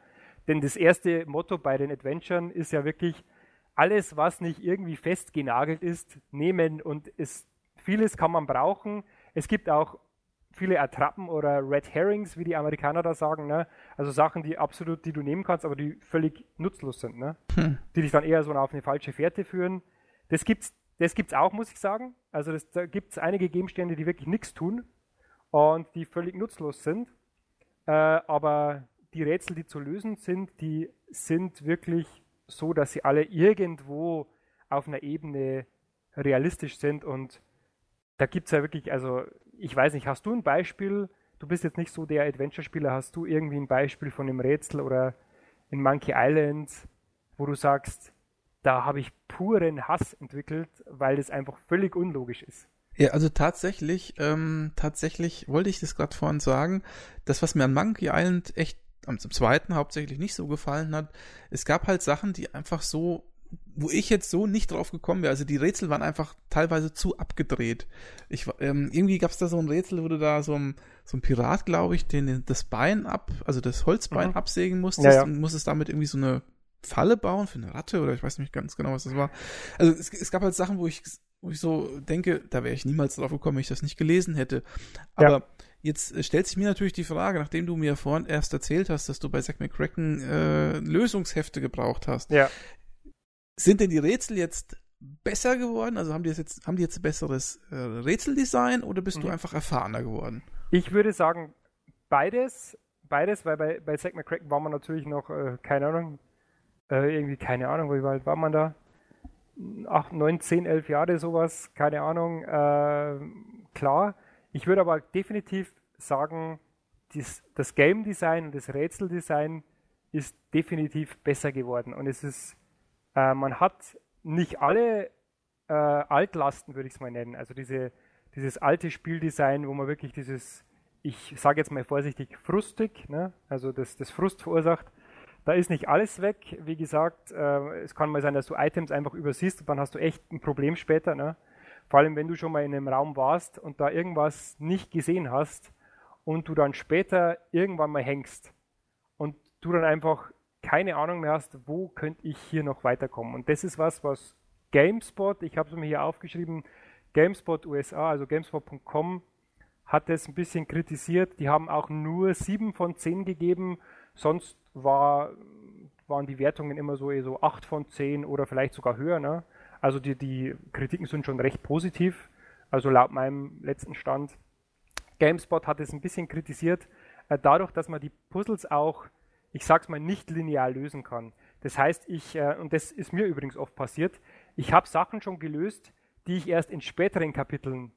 Speaker 2: Denn das erste Motto bei den Adventuren ist ja wirklich, alles, was nicht irgendwie festgenagelt ist, nehmen und es, vieles kann man brauchen. Es gibt auch viele Attrappen oder Red Herrings, wie die Amerikaner da sagen, ne? Also Sachen, die absolut, die du nehmen kannst, aber die völlig nutzlos sind, ne? Hm. Die dich dann eher so auf eine falsche Fährte führen. Das gibt's, das gibt's auch, muss ich sagen. Also das, da gibt's einige Gegenstände, die wirklich nichts tun und die völlig nutzlos sind. Äh, aber die Rätsel, die zu lösen sind, die sind wirklich so, dass sie alle irgendwo auf einer Ebene realistisch sind und da gibt es ja wirklich, also ich weiß nicht, hast du ein Beispiel? Du bist jetzt nicht so der Adventure-Spieler, hast du irgendwie ein Beispiel von einem Rätsel oder in Monkey Island, wo du sagst, da habe ich puren Hass entwickelt, weil das einfach völlig unlogisch ist.
Speaker 1: Ja, also tatsächlich, ähm, tatsächlich wollte ich das gerade vorhin sagen, das, was mir an Monkey Island echt am zweiten hauptsächlich nicht so gefallen hat, es gab halt Sachen, die einfach so wo ich jetzt so nicht drauf gekommen wäre. Also die Rätsel waren einfach teilweise zu abgedreht. Ich, ähm, irgendwie gab es da so ein Rätsel, wo du da so ein, so ein Pirat, glaube ich, den, das Bein ab, also das Holzbein mhm. absägen musstest ja, ja. und musstest damit irgendwie so eine Falle bauen für eine Ratte oder ich weiß nicht ganz genau, was das war. Also es, es gab halt Sachen, wo ich, wo ich so denke, da wäre ich niemals drauf gekommen, wenn ich das nicht gelesen hätte. Aber ja. Jetzt stellt sich mir natürlich die Frage, nachdem du mir vorhin erst erzählt hast, dass du bei Zack McCracken äh, Lösungshefte gebraucht hast.
Speaker 2: Ja.
Speaker 1: Sind denn die Rätsel jetzt besser geworden? Also haben die jetzt, haben die jetzt ein besseres äh, Rätseldesign oder bist mhm. du einfach erfahrener geworden?
Speaker 2: Ich würde sagen, beides. Beides, weil bei, bei Zack McCracken war man natürlich noch, äh, keine Ahnung, äh, irgendwie, keine Ahnung, wie weit war man da? Acht, neun, zehn, elf Jahre sowas, keine Ahnung. Äh, klar. Ich würde aber definitiv sagen, dies, das Game Design und das Rätseldesign ist definitiv besser geworden. Und es ist äh, man hat nicht alle äh, Altlasten, würde ich es mal nennen. Also diese, dieses alte Spieldesign, wo man wirklich dieses, ich sage jetzt mal vorsichtig, frustig, ne? also das, das Frust verursacht. Da ist nicht alles weg. Wie gesagt, äh, es kann mal sein, dass du Items einfach übersiehst und dann hast du echt ein Problem später. Ne? Vor allem, wenn du schon mal in einem Raum warst und da irgendwas nicht gesehen hast und du dann später irgendwann mal hängst und du dann einfach keine Ahnung mehr hast, wo könnte ich hier noch weiterkommen. Und das ist was, was GameSpot, ich habe es mir hier aufgeschrieben, GameSpot USA, also GameSpot.com, hat es ein bisschen kritisiert. Die haben auch nur 7 von 10 gegeben, sonst war, waren die Wertungen immer so, so 8 von 10 oder vielleicht sogar höher. Ne? Also die, die Kritiken sind schon recht positiv, also laut meinem letzten Stand. GameSpot hat es ein bisschen kritisiert, äh, dadurch, dass man die Puzzles auch ich sag's mal, nicht linear lösen kann. Das heißt, ich, äh, und das ist mir übrigens oft passiert, ich habe Sachen schon gelöst, die ich erst in späteren Kapiteln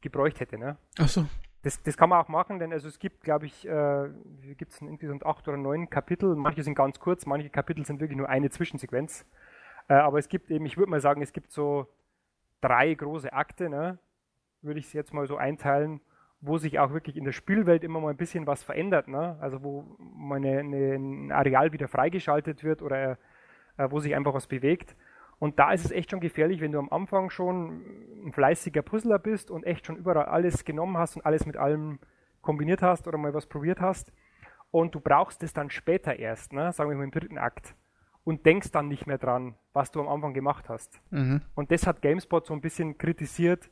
Speaker 2: gebräucht hätte. Ne?
Speaker 1: Ach so.
Speaker 2: Das, das kann man auch machen, denn also es gibt, glaube ich, äh, gibt es insgesamt acht oder neun Kapitel. Manche sind ganz kurz, manche Kapitel sind wirklich nur eine Zwischensequenz. Äh, aber es gibt eben, ich würde mal sagen, es gibt so drei große Akte, ne? würde ich es jetzt mal so einteilen, wo sich auch wirklich in der Spielwelt immer mal ein bisschen was verändert, ne? also wo mal eine, eine, ein Areal wieder freigeschaltet wird oder äh, wo sich einfach was bewegt. Und da ist es echt schon gefährlich, wenn du am Anfang schon ein fleißiger Puzzler bist und echt schon überall alles genommen hast und alles mit allem kombiniert hast oder mal was probiert hast. Und du brauchst es dann später erst, ne? sagen wir mal im dritten Akt. Und denkst dann nicht mehr dran, was du am Anfang gemacht hast. Mhm. Und das hat GameSpot so ein bisschen kritisiert.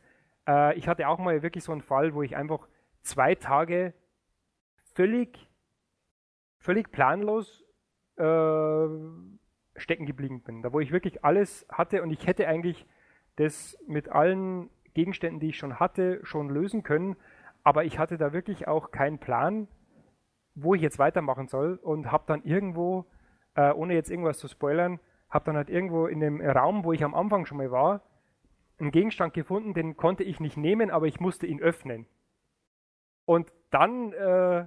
Speaker 2: Äh, ich hatte auch mal wirklich so einen Fall, wo ich einfach zwei Tage völlig, völlig planlos äh, stecken geblieben bin. Da wo ich wirklich alles hatte und ich hätte eigentlich das mit allen Gegenständen, die ich schon hatte, schon lösen können. Aber ich hatte da wirklich auch keinen Plan, wo ich jetzt weitermachen soll und habe dann irgendwo, äh, ohne jetzt irgendwas zu spoilern, habe dann halt irgendwo in dem Raum, wo ich am Anfang schon mal war, einen Gegenstand gefunden, den konnte ich nicht nehmen, aber ich musste ihn öffnen. Und dann äh,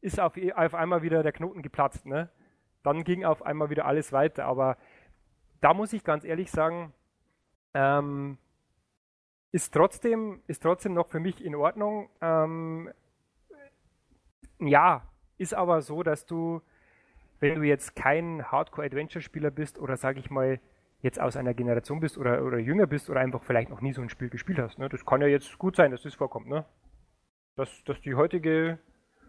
Speaker 2: ist auf, auf einmal wieder der Knoten geplatzt. Ne? dann ging auf einmal wieder alles weiter. Aber da muss ich ganz ehrlich sagen, ähm, ist trotzdem, ist trotzdem noch für mich in Ordnung. Ähm, ja, ist aber so, dass du, wenn du jetzt kein Hardcore-Adventure-Spieler bist oder sage ich mal, jetzt aus einer Generation bist oder, oder jünger bist oder einfach vielleicht noch nie so ein Spiel gespielt hast. Ne? Das kann ja jetzt gut sein, dass das vorkommt. Ne? Dass, dass die heutige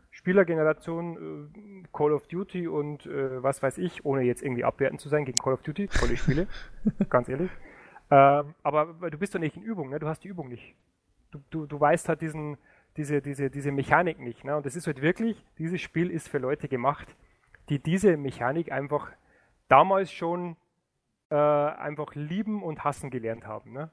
Speaker 2: Spielergeneration äh, Call of Duty und äh, was weiß ich, ohne jetzt irgendwie abwertend zu sein gegen Call of Duty, tolle Spiele, ganz ehrlich. Ähm, aber du bist doch nicht in Übung, ne? du hast die Übung nicht. Du, du, du weißt halt diesen, diese, diese, diese Mechanik nicht. Ne? Und das ist halt wirklich, dieses Spiel ist für Leute gemacht, die diese Mechanik einfach damals schon äh, einfach lieben und hassen gelernt haben. Ne?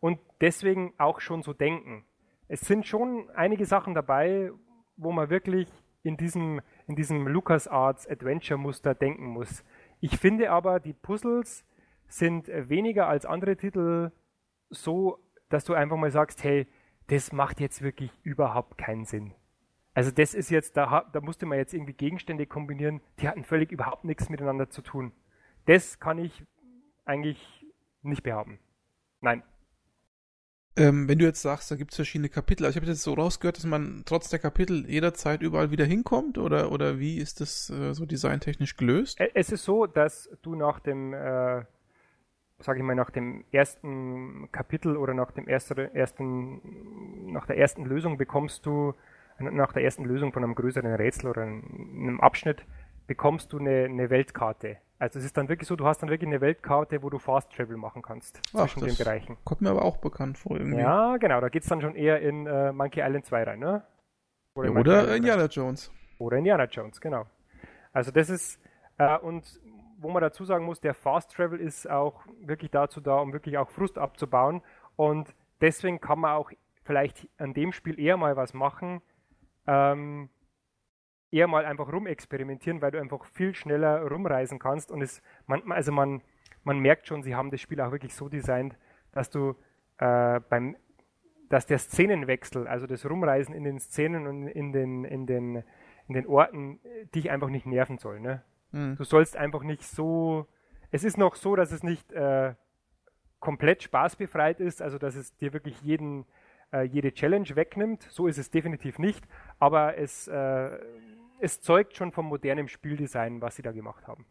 Speaker 2: Und deswegen auch schon so denken. Es sind schon einige Sachen dabei, wo man wirklich in diesem, in diesem LucasArts Adventure-Muster denken muss. Ich finde aber, die Puzzles sind weniger als andere Titel so, dass du einfach mal sagst, hey, das macht jetzt wirklich überhaupt keinen Sinn. Also das ist jetzt, da, da musste man jetzt irgendwie Gegenstände kombinieren, die hatten völlig überhaupt nichts miteinander zu tun. Das kann ich eigentlich nicht behaupten. Nein.
Speaker 1: Ähm, wenn du jetzt sagst, da gibt es verschiedene Kapitel, also ich habe jetzt so rausgehört, dass man trotz der Kapitel jederzeit überall wieder hinkommt oder, oder wie ist das äh, so designtechnisch gelöst?
Speaker 2: Es ist so, dass du nach dem, äh, sage ich mal, nach dem ersten Kapitel oder nach dem ersten, ersten, nach der ersten Lösung bekommst du, nach der ersten Lösung von einem größeren Rätsel oder einem Abschnitt, bekommst du eine, eine Weltkarte also es ist dann wirklich so, du hast dann wirklich eine Weltkarte, wo du Fast Travel machen kannst
Speaker 1: Ach, zwischen den Bereichen. Kommt mir aber auch bekannt vor irgendwie.
Speaker 2: Ja, genau, da geht es dann schon eher in äh, Monkey Island 2 rein, ne?
Speaker 1: Oder, ja, oder Indiana Jones.
Speaker 2: Oder Indiana Jones, genau. Also das ist, äh, und wo man dazu sagen muss, der Fast Travel ist auch wirklich dazu da, um wirklich auch Frust abzubauen. Und deswegen kann man auch vielleicht an dem Spiel eher mal was machen, ähm, eher mal einfach rumexperimentieren, weil du einfach viel schneller rumreisen kannst und es, man, also man, man merkt schon, sie haben das Spiel auch wirklich so designt, dass du äh, beim, dass der Szenenwechsel, also das Rumreisen in den Szenen und in den, in den, in den Orten, dich einfach nicht nerven soll. Ne? Mhm. Du sollst einfach nicht so, es ist noch so, dass es nicht äh, komplett spaßbefreit ist, also dass es dir wirklich jeden, äh, jede Challenge wegnimmt. So ist es definitiv nicht, aber es äh, es zeugt schon vom modernen Spieldesign, was sie da gemacht haben.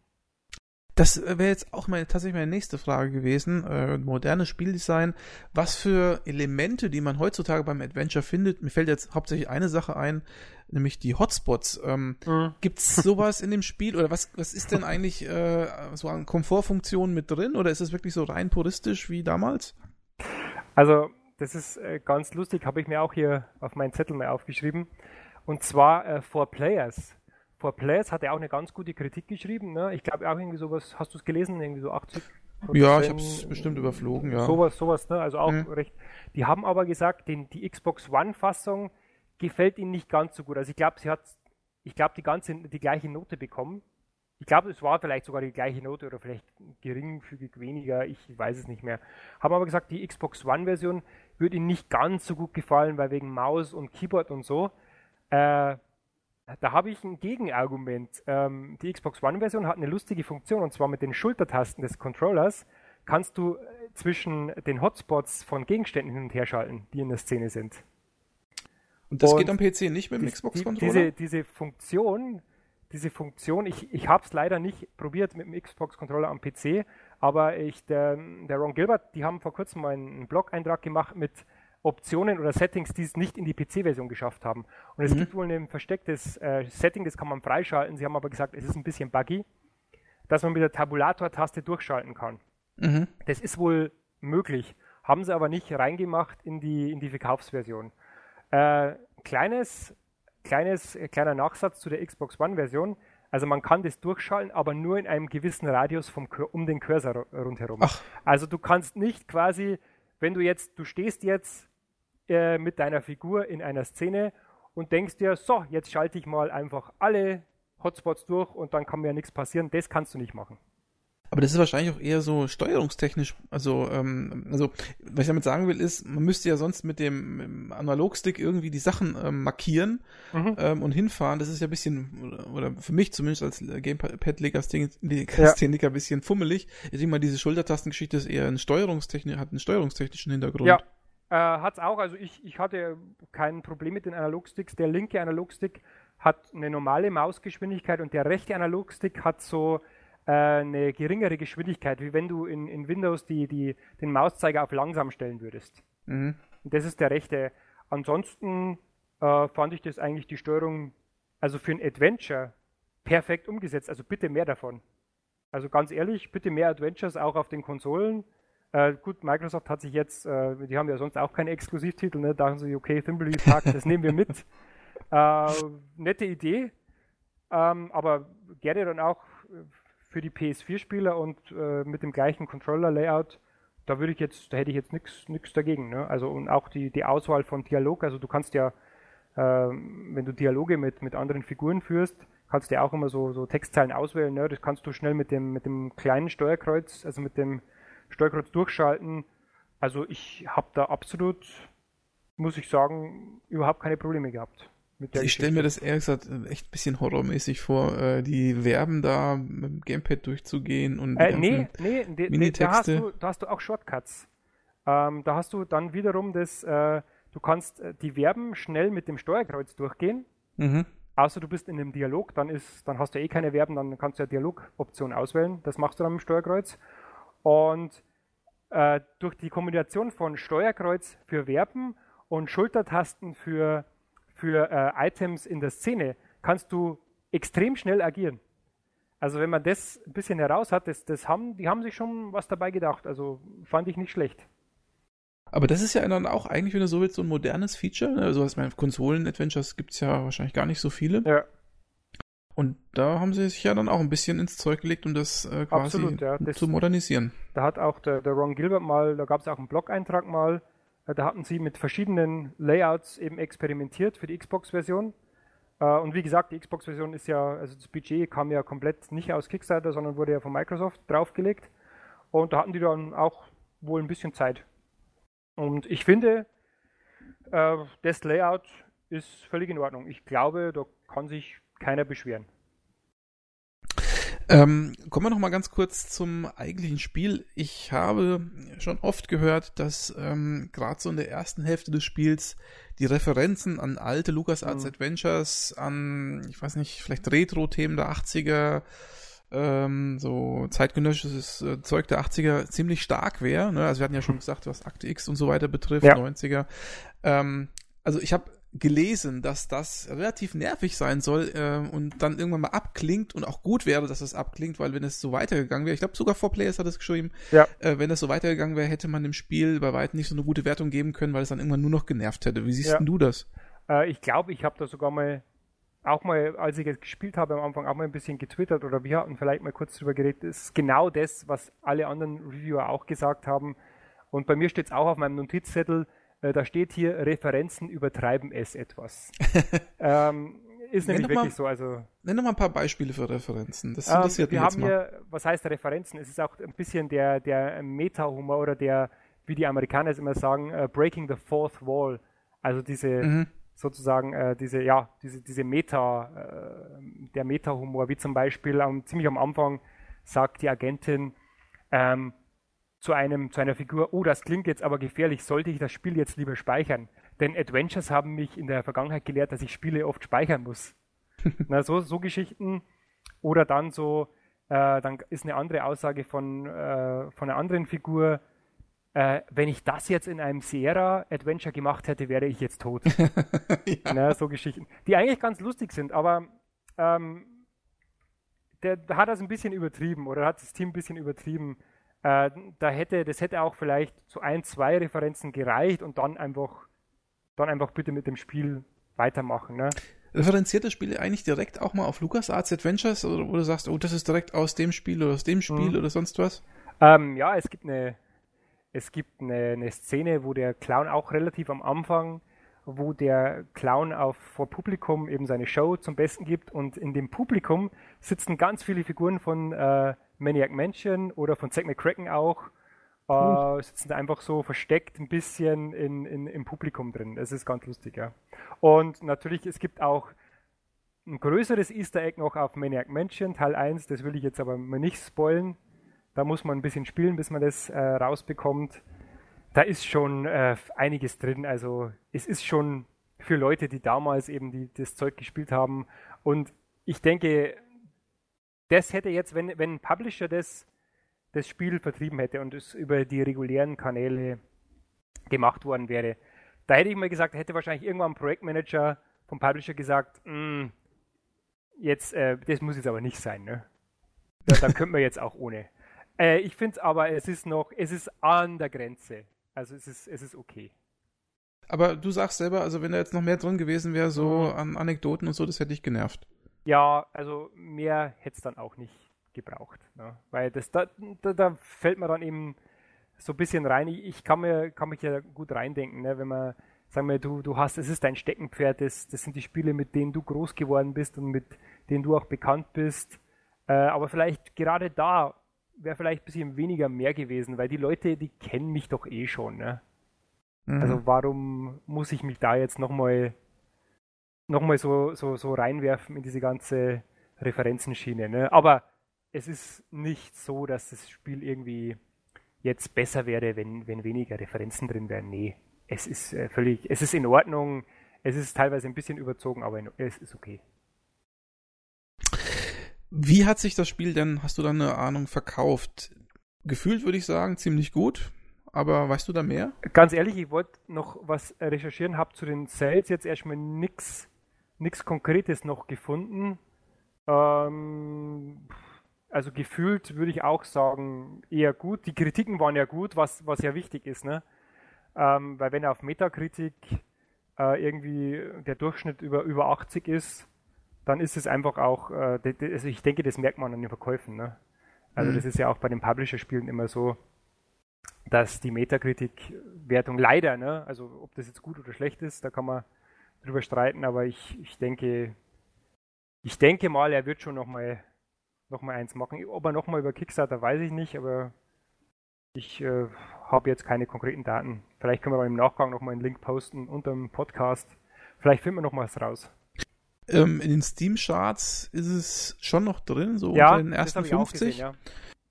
Speaker 1: Das wäre jetzt auch meine, tatsächlich meine nächste Frage gewesen. Äh, modernes Spieldesign. Was für Elemente, die man heutzutage beim Adventure findet? Mir fällt jetzt hauptsächlich eine Sache ein, nämlich die Hotspots. Ähm, mhm. Gibt es sowas in dem Spiel? Oder was, was ist denn eigentlich äh, so an Komfortfunktionen mit drin? Oder ist es wirklich so rein puristisch wie damals?
Speaker 2: Also, das ist äh, ganz lustig, habe ich mir auch hier auf meinen Zettel mal aufgeschrieben. Und zwar äh, For Players. For Players hat er auch eine ganz gute Kritik geschrieben. Ne? Ich glaube auch irgendwie sowas, hast du es gelesen? Irgendwie so 80?
Speaker 1: Ja, ich habe es bestimmt überflogen, ja.
Speaker 2: Sowas, sowas, ne? Also auch mhm. recht. Die haben aber gesagt, den, die Xbox One-Fassung gefällt ihnen nicht ganz so gut. Also ich glaube, sie hat, ich glaube, die ganze, die gleiche Note bekommen. Ich glaube, es war vielleicht sogar die gleiche Note oder vielleicht geringfügig weniger, ich weiß es nicht mehr. Haben aber gesagt, die Xbox One-Version würde ihnen nicht ganz so gut gefallen, weil wegen Maus und Keyboard und so. Äh, da habe ich ein Gegenargument. Ähm, die Xbox One-Version hat eine lustige Funktion und zwar mit den Schultertasten des Controllers kannst du äh, zwischen den Hotspots von Gegenständen hin und her schalten, die in der Szene sind.
Speaker 1: Und das und geht am PC nicht mit dem Xbox-Controller?
Speaker 2: Diese, diese Funktion, diese Funktion, ich, ich habe es leider nicht probiert mit dem Xbox-Controller am PC, aber ich, der, der Ron Gilbert, die haben vor kurzem mal einen Blog-Eintrag gemacht mit Optionen oder Settings, die es nicht in die PC-Version geschafft haben. Und es mhm. gibt wohl ein verstecktes äh, Setting, das kann man freischalten. Sie haben aber gesagt, es ist ein bisschen buggy, dass man mit der Tabulator-Taste durchschalten kann. Mhm. Das ist wohl möglich, haben sie aber nicht reingemacht in die, in die Verkaufsversion. Äh, kleines, kleines, äh, kleiner Nachsatz zu der Xbox One-Version. Also man kann das durchschalten, aber nur in einem gewissen Radius vom, um den Cursor rundherum. Ach. Also du kannst nicht quasi, wenn du jetzt, du stehst jetzt äh, mit deiner Figur in einer Szene und denkst dir, so, jetzt schalte ich mal einfach alle Hotspots durch und dann kann mir ja nichts passieren. Das kannst du nicht machen.
Speaker 1: Aber das ist wahrscheinlich auch eher so steuerungstechnisch, also, ähm, also, was ich damit sagen will, ist, man müsste ja sonst mit dem, Analogstick irgendwie die Sachen ähm, markieren mhm. ähm, und hinfahren. Das ist ja ein bisschen, oder, für mich zumindest als Gamepad-Legastheniker ja. ein bisschen fummelig. Ich denke mal, diese Schultertastengeschichte ist eher ein Steuerungstechnik, hat einen steuerungstechnischen Hintergrund.
Speaker 2: Ja, äh, hat's auch. Also ich, ich hatte kein Problem mit den Analogsticks. Der linke Analogstick hat eine normale Mausgeschwindigkeit und der rechte Analogstick hat so äh, eine geringere Geschwindigkeit, wie wenn du in, in Windows die, die, den Mauszeiger auf langsam stellen würdest. Mhm. Das ist der rechte. Ansonsten äh, fand ich das eigentlich die Steuerung, also für ein Adventure, perfekt umgesetzt. Also bitte mehr davon. Also ganz ehrlich, bitte mehr Adventures auch auf den Konsolen. Äh, gut, Microsoft hat sich jetzt, äh, die haben ja sonst auch keine Exklusivtitel, ne? da haben sie, okay, Thimbleweed Park, das nehmen wir mit. Äh, nette Idee, ähm, aber gerne dann auch für die PS4-Spieler und äh, mit dem gleichen Controller-Layout, da würde ich jetzt, da hätte ich jetzt nichts dagegen. Ne? Also und auch die, die Auswahl von Dialog, also du kannst ja, äh, wenn du Dialoge mit, mit anderen Figuren führst, kannst du ja auch immer so, so Textzeilen auswählen. Ne? Das kannst du schnell mit dem, mit dem kleinen Steuerkreuz, also mit dem Steuerkreuz durchschalten. Also ich habe da absolut, muss ich sagen, überhaupt keine Probleme gehabt
Speaker 1: ich stelle mir das ehrlich gesagt echt ein bisschen horrormäßig vor, äh, die Verben da mit dem Gamepad durchzugehen und
Speaker 2: äh, nee, nee, nee, da hast, du, da hast du auch Shortcuts. Ähm, da hast du dann wiederum das, äh, du kannst äh, die Verben schnell mit dem Steuerkreuz durchgehen. Mhm. Außer du bist in einem Dialog, dann ist, dann hast du eh keine Verben, dann kannst du ja Dialogoption auswählen. Das machst du dann mit dem Steuerkreuz. Und äh, durch die Kombination von Steuerkreuz für Verben und Schultertasten für für äh, Items in der Szene kannst du extrem schnell agieren. Also wenn man das ein bisschen heraus hat, das, das haben, die haben sich schon was dabei gedacht. Also fand ich nicht schlecht.
Speaker 1: Aber das ist ja dann auch eigentlich, wenn du so willst, so ein modernes Feature. Ne? Also, ich meine, Konsolen-Adventures gibt es ja wahrscheinlich gar nicht so viele. Ja. Und da haben sie sich ja dann auch ein bisschen ins Zeug gelegt, um das äh, quasi Absolut, ja. das, zu modernisieren.
Speaker 2: Da hat auch der, der Ron Gilbert mal, da gab es auch einen Blog-Eintrag mal, äh, da hatten sie mit verschiedenen Layouts eben experimentiert für die Xbox-Version. Äh, und wie gesagt, die Xbox-Version ist ja, also das Budget kam ja komplett nicht aus Kickstarter, sondern wurde ja von Microsoft draufgelegt. Und da hatten die dann auch wohl ein bisschen Zeit. Und ich finde, äh, das Layout ist völlig in Ordnung. Ich glaube, da kann sich keiner beschweren.
Speaker 1: Ähm, kommen wir noch mal ganz kurz zum eigentlichen Spiel. Ich habe schon oft gehört, dass ähm, gerade so in der ersten Hälfte des Spiels die Referenzen an alte LucasArts mhm. Adventures, an, ich weiß nicht, vielleicht Retro-Themen der 80er, ähm, so zeitgenössisches äh, Zeug der 80er ziemlich stark wäre. Ne? Also wir hatten ja schon gesagt, was Akte X und so weiter betrifft, ja. 90er. Ähm, also ich habe gelesen, dass das relativ nervig sein soll äh, und dann irgendwann mal abklingt und auch gut wäre, dass es abklingt, weil wenn es so weitergegangen wäre, ich glaube sogar 4Players hat es geschrieben, ja. äh, wenn es so weitergegangen wäre, hätte man dem Spiel bei weitem nicht so eine gute Wertung geben können, weil es dann irgendwann nur noch genervt hätte. Wie siehst ja. du das?
Speaker 2: Äh, ich glaube, ich habe da sogar mal auch mal, als ich jetzt gespielt habe am Anfang, auch mal ein bisschen getwittert oder wir hatten vielleicht mal kurz drüber geredet, das ist genau das, was alle anderen Reviewer auch gesagt haben. Und bei mir steht es auch auf meinem Notizzettel, äh, da steht hier, Referenzen übertreiben es etwas. ähm, ist nämlich wirklich mal, so. Also,
Speaker 1: nenn doch mal ein paar Beispiele für Referenzen.
Speaker 2: Das ähm, interessiert ähm, wir mich haben hier, was heißt Referenzen? Es ist auch ein bisschen der, der Meta-Humor oder der, wie die Amerikaner es immer sagen, uh, Breaking the Fourth Wall. Also diese mhm. sozusagen äh, diese, ja, diese, diese Meta, äh, der Meta-Humor, wie zum Beispiel um, ziemlich am Anfang sagt die Agentin, ähm, zu einem, zu einer Figur, oh, das klingt jetzt aber gefährlich, sollte ich das Spiel jetzt lieber speichern? Denn Adventures haben mich in der Vergangenheit gelehrt, dass ich Spiele oft speichern muss. Na, so, so Geschichten. Oder dann so, äh, dann ist eine andere Aussage von, äh, von einer anderen Figur, äh, wenn ich das jetzt in einem Sierra-Adventure gemacht hätte, wäre ich jetzt tot. ja. Na, so Geschichten. Die eigentlich ganz lustig sind, aber ähm, der, hat das ein bisschen übertrieben oder hat das Team ein bisschen übertrieben. Äh, da hätte, das hätte auch vielleicht zu ein, zwei Referenzen gereicht und dann einfach, dann einfach bitte mit dem Spiel weitermachen. Ne?
Speaker 1: Referenziert das Spiel eigentlich direkt auch mal auf LucasArts Adventures oder wo du sagst, oh, das ist direkt aus dem Spiel oder aus dem Spiel mhm. oder sonst was?
Speaker 2: Ähm, ja, es gibt eine, es gibt eine, eine, Szene, wo der Clown auch relativ am Anfang, wo der Clown auf, vor Publikum eben seine Show zum Besten gibt und in dem Publikum sitzen ganz viele Figuren von äh, Maniac Mansion oder von Zack McCracken auch. Äh, sitzen einfach so versteckt ein bisschen in, in, im Publikum drin. Das ist ganz lustig, ja. Und natürlich, es gibt auch ein größeres Easter Egg noch auf Maniac Mansion, Teil 1, das will ich jetzt aber mal nicht spoilen. Da muss man ein bisschen spielen, bis man das äh, rausbekommt. Da ist schon äh, einiges drin. Also es ist schon für Leute, die damals eben die, das Zeug gespielt haben. Und ich denke, das hätte jetzt, wenn, wenn ein Publisher das, das Spiel vertrieben hätte und es über die regulären Kanäle gemacht worden wäre, da hätte ich mal gesagt, hätte wahrscheinlich irgendwann ein Projektmanager vom Publisher gesagt, mm, jetzt, äh, das muss jetzt aber nicht sein, ne? Ja, dann könnte man jetzt auch ohne. Äh, ich finde es aber, es ist noch, es ist an der Grenze. Also es ist, es ist okay.
Speaker 1: Aber du sagst selber, also wenn da jetzt noch mehr drin gewesen wäre, so mhm. an Anekdoten und so, das hätte dich genervt.
Speaker 2: Ja, also mehr hätte es dann auch nicht gebraucht. Ne? Weil das, da, da, da, fällt man dann eben so ein bisschen rein. Ich, ich kann, mir, kann mich ja gut reindenken, ne? wenn man, sagen wir, du, du hast, es ist dein Steckenpferd, das, das sind die Spiele, mit denen du groß geworden bist und mit denen du auch bekannt bist. Äh, aber vielleicht gerade da wäre vielleicht ein bisschen weniger mehr gewesen, weil die Leute, die kennen mich doch eh schon. Ne? Mhm. Also warum muss ich mich da jetzt nochmal noch mal so, so, so reinwerfen in diese ganze Referenzenschiene? Ne? Aber es ist nicht so, dass das Spiel irgendwie jetzt besser wäre, wenn, wenn weniger Referenzen drin wären. Nee, es ist äh, völlig, es ist in Ordnung. Es ist teilweise ein bisschen überzogen, aber in, es ist okay.
Speaker 1: Wie hat sich das Spiel denn, hast du da eine Ahnung, verkauft? Gefühlt würde ich sagen, ziemlich gut, aber weißt du da mehr?
Speaker 2: Ganz ehrlich, ich wollte noch was recherchieren, habe zu den Sales jetzt erstmal nichts Konkretes noch gefunden. Ähm, also gefühlt würde ich auch sagen, eher gut. Die Kritiken waren ja gut, was, was ja wichtig ist, ne? Ähm, weil wenn auf Metakritik äh, irgendwie der Durchschnitt über, über 80 ist, dann ist es einfach auch, äh, also ich denke, das merkt man an den Verkäufen. Ne? Also mhm. das ist ja auch bei den Publisher-Spielen immer so, dass die Metakritik-Wertung leider, ne, also ob das jetzt gut oder schlecht ist, da kann man drüber streiten, aber ich, ich denke, ich denke mal, er wird schon nochmal noch mal eins machen. Ob er nochmal über Kickstarter, weiß ich nicht, aber ich äh, habe jetzt keine konkreten Daten. Vielleicht können wir im Nachgang nochmal einen Link posten unter dem Podcast. Vielleicht finden wir noch mal was raus.
Speaker 1: Ähm, in den Steam-Charts ist es schon noch drin, so ja, unter den ersten 50. Gesehen, ja.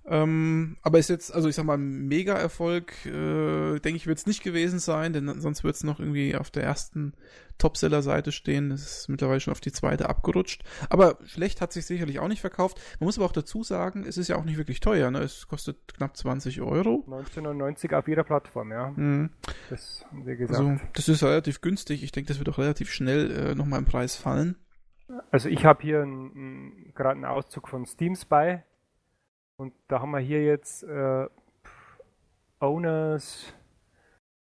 Speaker 1: Ähm, aber ist jetzt, also ich sag mal, Mega-Erfolg, äh, denke ich, wird es nicht gewesen sein, denn sonst wird es noch irgendwie auf der ersten Topseller-Seite stehen. Das ist mittlerweile schon auf die zweite abgerutscht. Aber schlecht hat sich sicherlich auch nicht verkauft. Man muss aber auch dazu sagen, es ist ja auch nicht wirklich teuer. Ne? Es kostet knapp 20 Euro.
Speaker 2: 19,99 auf jeder Plattform, ja.
Speaker 1: Mhm. Das haben wir gesagt. Also, das ist relativ günstig. Ich denke, das wird auch relativ schnell äh, nochmal im Preis fallen.
Speaker 2: Also ich habe hier gerade einen Auszug von Steam Spy und da haben wir hier jetzt äh, Owners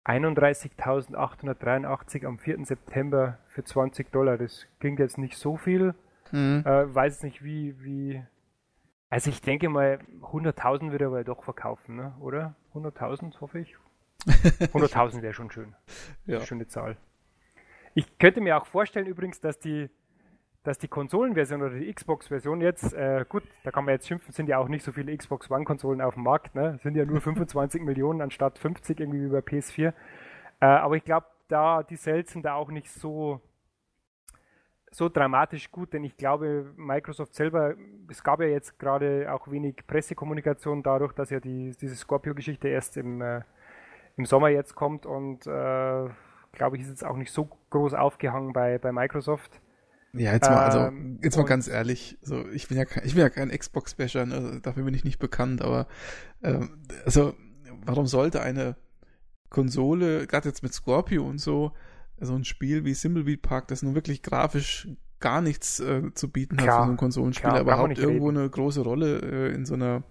Speaker 2: 31.883 am 4. September für 20 Dollar. Das klingt jetzt nicht so viel. Mhm. Äh, weiß nicht, wie, wie. Also ich denke mal, 100.000 würde er aber doch verkaufen, ne? oder? 100.000, hoffe ich. 100.000 wäre schon schön. Ja. Schöne Zahl. Ich könnte mir auch vorstellen übrigens, dass die dass die Konsolenversion oder die Xbox-Version jetzt, äh, gut, da kann man jetzt schimpfen, sind ja auch nicht so viele Xbox One-Konsolen auf dem Markt, ne? sind ja nur 25 Millionen anstatt 50 irgendwie wie bei PS4. Äh, aber ich glaube, da die Sales sind da auch nicht so so dramatisch gut, denn ich glaube, Microsoft selber, es gab ja jetzt gerade auch wenig Pressekommunikation dadurch, dass ja die, diese Scorpio-Geschichte erst im, äh, im Sommer jetzt kommt und äh, glaube ich, ist jetzt auch nicht so groß aufgehangen bei, bei Microsoft.
Speaker 1: Ja, jetzt mal, also, ähm, jetzt mal ganz ehrlich, so, ich bin ja kein, ich bin ja kein Xbox-Basher, ne, dafür bin ich nicht bekannt, aber, ähm, also, warum sollte eine Konsole, gerade jetzt mit Scorpio und so, so ein Spiel wie Thimbleweed Park, das nun wirklich grafisch gar nichts äh, zu bieten klar, hat für so ein Konsolenspiel, klar, überhaupt irgendwo reden. eine große Rolle äh, in so einer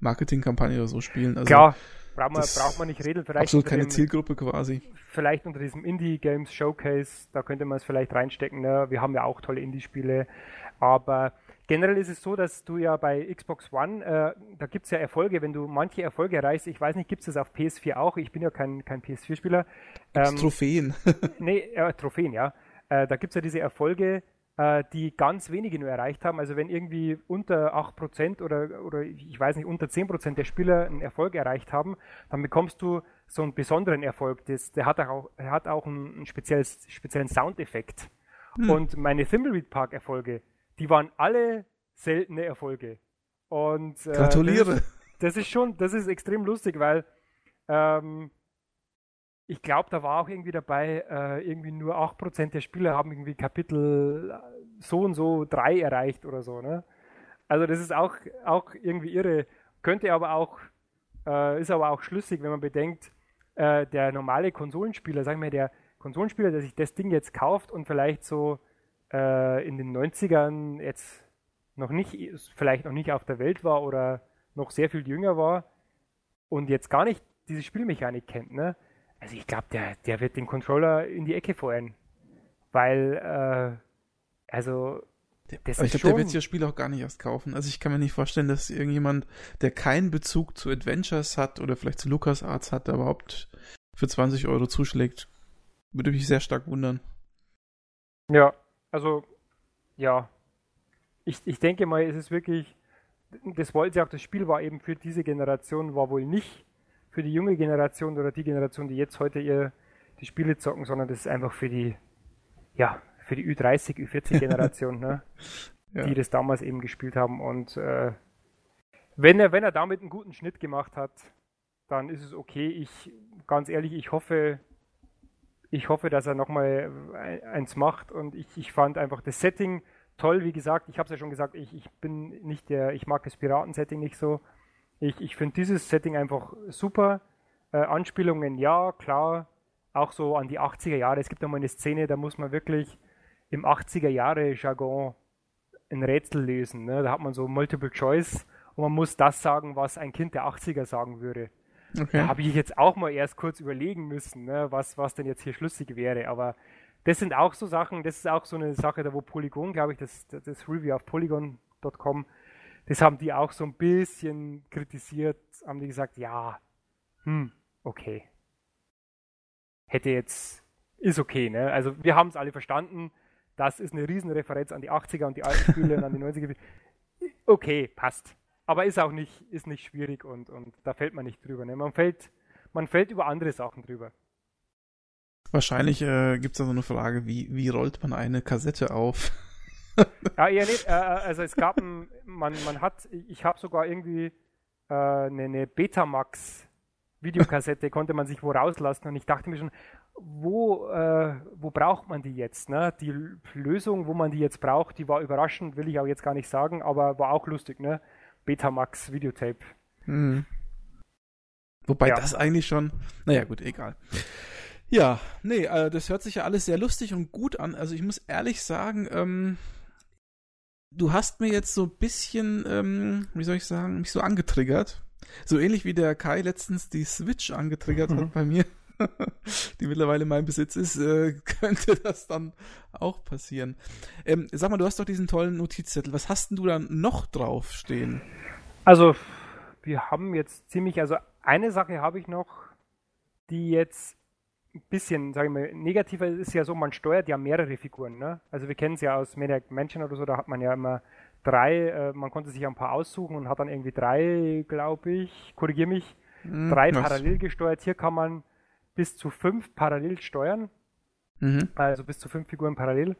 Speaker 1: Marketingkampagne oder so spielen.
Speaker 2: Also, klar, braucht man, braucht man nicht reden.
Speaker 1: Vielleicht absolut keine dem, Zielgruppe quasi.
Speaker 2: Vielleicht unter diesem Indie Games Showcase, da könnte man es vielleicht reinstecken. Ne? Wir haben ja auch tolle Indie-Spiele, aber generell ist es so, dass du ja bei Xbox One, äh, da gibt es ja Erfolge, wenn du manche Erfolge erreichst. Ich weiß nicht, gibt es das auf PS4 auch? Ich bin ja kein, kein PS4-Spieler.
Speaker 1: Ähm, Trophäen.
Speaker 2: nee, äh, Trophäen, ja. Äh, da gibt es ja diese Erfolge, die ganz wenige nur erreicht haben. Also wenn irgendwie unter 8% oder, oder ich weiß nicht, unter 10% der Spieler einen Erfolg erreicht haben, dann bekommst du so einen besonderen Erfolg. Das, der hat auch, hat auch einen, einen speziellen Soundeffekt. Hm. Und meine Thimbleweed Park Erfolge, die waren alle seltene Erfolge. Und
Speaker 1: äh, gratuliere.
Speaker 2: Das, das, ist schon, das ist extrem lustig, weil ähm, ich glaube, da war auch irgendwie dabei, äh, irgendwie nur 8% der Spieler haben irgendwie Kapitel so und so 3 erreicht oder so, ne? Also das ist auch, auch irgendwie irre. Könnte aber auch, äh, ist aber auch schlüssig, wenn man bedenkt, äh, der normale Konsolenspieler, sagen wir der Konsolenspieler, der sich das Ding jetzt kauft und vielleicht so äh, in den 90ern jetzt noch nicht, vielleicht noch nicht auf der Welt war oder noch sehr viel jünger war und jetzt gar nicht diese Spielmechanik kennt, ne? Also ich glaube, der, der wird den Controller in die Ecke feuern. Weil, äh, also
Speaker 1: das ich glaube, der wird sich das Spiel auch gar nicht erst kaufen. Also ich kann mir nicht vorstellen, dass irgendjemand, der keinen Bezug zu Adventures hat oder vielleicht zu LucasArts hat, der überhaupt für 20 Euro zuschlägt. Würde mich sehr stark wundern.
Speaker 2: Ja, also, ja. Ich, ich denke mal, es ist wirklich, das wollte sie auch, das Spiel war eben für diese Generation, war wohl nicht für die junge Generation oder die Generation, die jetzt heute ihr die Spiele zocken, sondern das ist einfach für die, ja, für die Ü30, Ü40 Generation, ne? ja. die das damals eben gespielt haben. Und äh, wenn er, wenn er damit einen guten Schnitt gemacht hat, dann ist es okay. Ich, ganz ehrlich, ich hoffe, ich hoffe, dass er nochmal eins macht und ich, ich fand einfach das Setting toll, wie gesagt, ich habe es ja schon gesagt, ich, ich bin nicht der, ich mag das Piraten-Setting nicht so. Ich, ich finde dieses Setting einfach super. Äh, Anspielungen, ja, klar, auch so an die 80er Jahre. Es gibt einmal eine Szene, da muss man wirklich im 80er Jahre Jargon ein Rätsel lösen. Ne? Da hat man so Multiple Choice und man muss das sagen, was ein Kind der 80er sagen würde. Okay. Da habe ich jetzt auch mal erst kurz überlegen müssen, ne, was, was denn jetzt hier schlüssig wäre. Aber das sind auch so Sachen, das ist auch so eine Sache, da wo Polygon, glaube ich, das, das Review auf polygon.com, das haben die auch so ein bisschen kritisiert, haben die gesagt, ja, hm, okay. Hätte jetzt, ist okay, ne? Also wir haben es alle verstanden, das ist eine Riesenreferenz an die 80er und die alten Spiele und an die 90er. Okay, passt aber ist auch nicht, ist nicht schwierig und, und da fällt man nicht drüber. Ne? Man, fällt, man fällt über andere Sachen drüber.
Speaker 1: Wahrscheinlich äh, gibt es da so eine Frage, wie, wie rollt man eine Kassette auf?
Speaker 2: Ja, eher nicht. Äh, äh, also es gab ein, man, man hat, ich habe sogar irgendwie äh, eine, eine Betamax Videokassette konnte man sich wo rauslassen und ich dachte mir schon, wo, äh, wo braucht man die jetzt? Ne? Die Lösung, wo man die jetzt braucht, die war überraschend, will ich auch jetzt gar nicht sagen, aber war auch lustig. Ne? Betamax Videotape. Mhm.
Speaker 1: Wobei ja. das eigentlich schon, naja gut, egal. Ja, nee, äh, das hört sich ja alles sehr lustig und gut an. Also ich muss ehrlich sagen, ähm, du hast mir jetzt so ein bisschen, ähm, wie soll ich sagen, mich so angetriggert. So ähnlich wie der Kai letztens die Switch angetriggert mhm. hat bei mir. die mittlerweile in meinem Besitz ist, äh, könnte das dann auch passieren. Ähm, sag mal, du hast doch diesen tollen Notizzettel. Was hast denn du dann noch drauf stehen?
Speaker 2: Also, wir haben jetzt ziemlich, also eine Sache habe ich noch, die jetzt ein bisschen, sage ich mal, negativer ist ja so, man steuert ja mehrere Figuren. Ne? Also wir kennen es ja aus Maniac Mansion oder so, da hat man ja immer drei, äh, man konnte sich ein paar aussuchen und hat dann irgendwie drei, glaube ich, korrigier mich, hm, drei parallel gesteuert. Hier kann man bis zu fünf parallel steuern. Mhm. Also bis zu fünf Figuren parallel.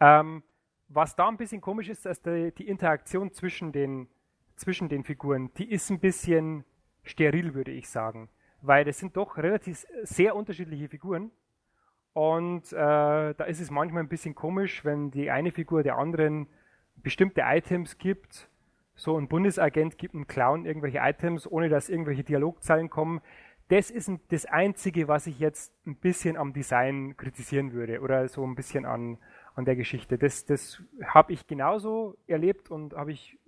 Speaker 2: Ähm, was da ein bisschen komisch ist, dass die, die Interaktion zwischen den, zwischen den Figuren, die ist ein bisschen steril, würde ich sagen. Weil das sind doch relativ sehr unterschiedliche Figuren. Und äh, da ist es manchmal ein bisschen komisch, wenn die eine Figur der anderen bestimmte Items gibt. So ein Bundesagent gibt einem Clown irgendwelche Items, ohne dass irgendwelche Dialogzeilen kommen. Das ist das Einzige, was ich jetzt ein bisschen am Design kritisieren würde oder so ein bisschen an, an der Geschichte. Das, das habe ich genauso erlebt und habe ich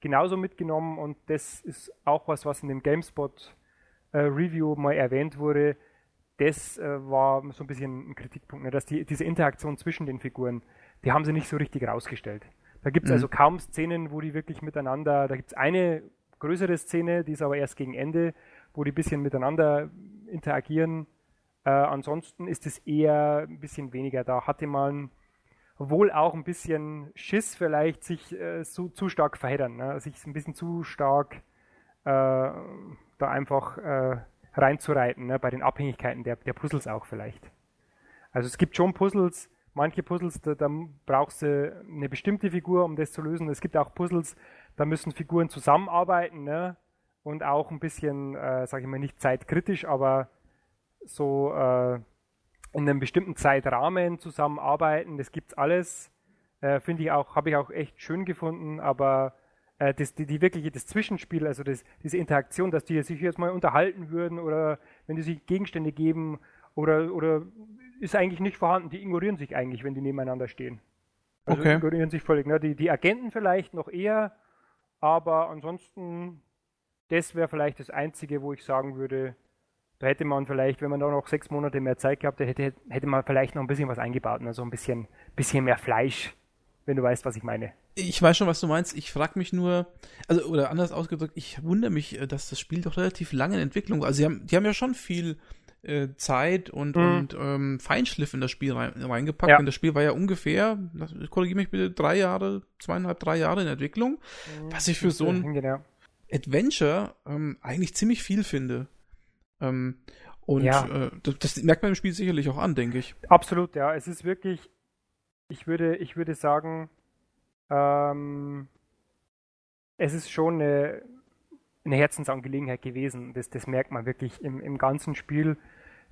Speaker 2: genauso mitgenommen und das ist auch was, was in dem GameSpot Review mal erwähnt wurde. Das äh, war so ein bisschen ein Kritikpunkt, ne, dass die, diese Interaktion zwischen den Figuren, die haben sie nicht so richtig rausgestellt. Da gibt es mhm. also kaum Szenen, wo die wirklich miteinander, da gibt es eine größere Szene, die ist aber erst gegen Ende, wo die ein bisschen miteinander interagieren. Äh, ansonsten ist es eher ein bisschen weniger. Da hatte man wohl auch ein bisschen Schiss vielleicht, sich äh, so, zu stark verheddern, ne? sich ein bisschen zu stark äh, da einfach äh, reinzureiten, ne? bei den Abhängigkeiten der, der Puzzles auch vielleicht. Also es gibt schon Puzzles, manche Puzzles, da, da brauchst du eine bestimmte Figur, um das zu lösen. Es gibt auch Puzzles, da müssen Figuren zusammenarbeiten ne? und auch ein bisschen, äh, sage ich mal, nicht zeitkritisch, aber so äh, in einem bestimmten Zeitrahmen zusammenarbeiten. Das gibt's alles. Äh, Finde ich auch, habe ich auch echt schön gefunden, aber äh, das, die, die wirkliche, das Zwischenspiel, also das, diese Interaktion, dass die sich jetzt mal unterhalten würden oder wenn die sich Gegenstände geben oder, oder ist eigentlich nicht vorhanden. Die ignorieren sich eigentlich, wenn die nebeneinander stehen. Also okay. ignorieren sich völlig. Ne? Die, die Agenten vielleicht noch eher, aber ansonsten, das wäre vielleicht das Einzige, wo ich sagen würde, da hätte man vielleicht, wenn man da noch sechs Monate mehr Zeit gehabt hätte, hätte man vielleicht noch ein bisschen was eingebaut, also ein bisschen, bisschen mehr Fleisch, wenn du weißt, was ich meine.
Speaker 1: Ich weiß schon, was du meinst. Ich frage mich nur, also oder anders ausgedrückt, ich wundere mich, äh, dass das Spiel doch relativ lange in Entwicklung war. Also sie haben, die haben ja schon viel äh, Zeit und, mhm. und ähm, Feinschliff in das Spiel rein, reingepackt. Ja. Und das Spiel war ja ungefähr, korrigiere mich bitte, drei Jahre, zweieinhalb, drei Jahre in Entwicklung. Mhm. Was ich für so ein genau. Adventure ähm, eigentlich ziemlich viel finde. Ähm, und ja. äh, das, das, merkt man im Spiel sicherlich auch an, denke ich.
Speaker 2: Absolut, ja. Es ist wirklich, ich würde, ich würde sagen, ähm, es ist schon eine, eine Herzensangelegenheit gewesen. Das, das merkt man wirklich im, im ganzen Spiel.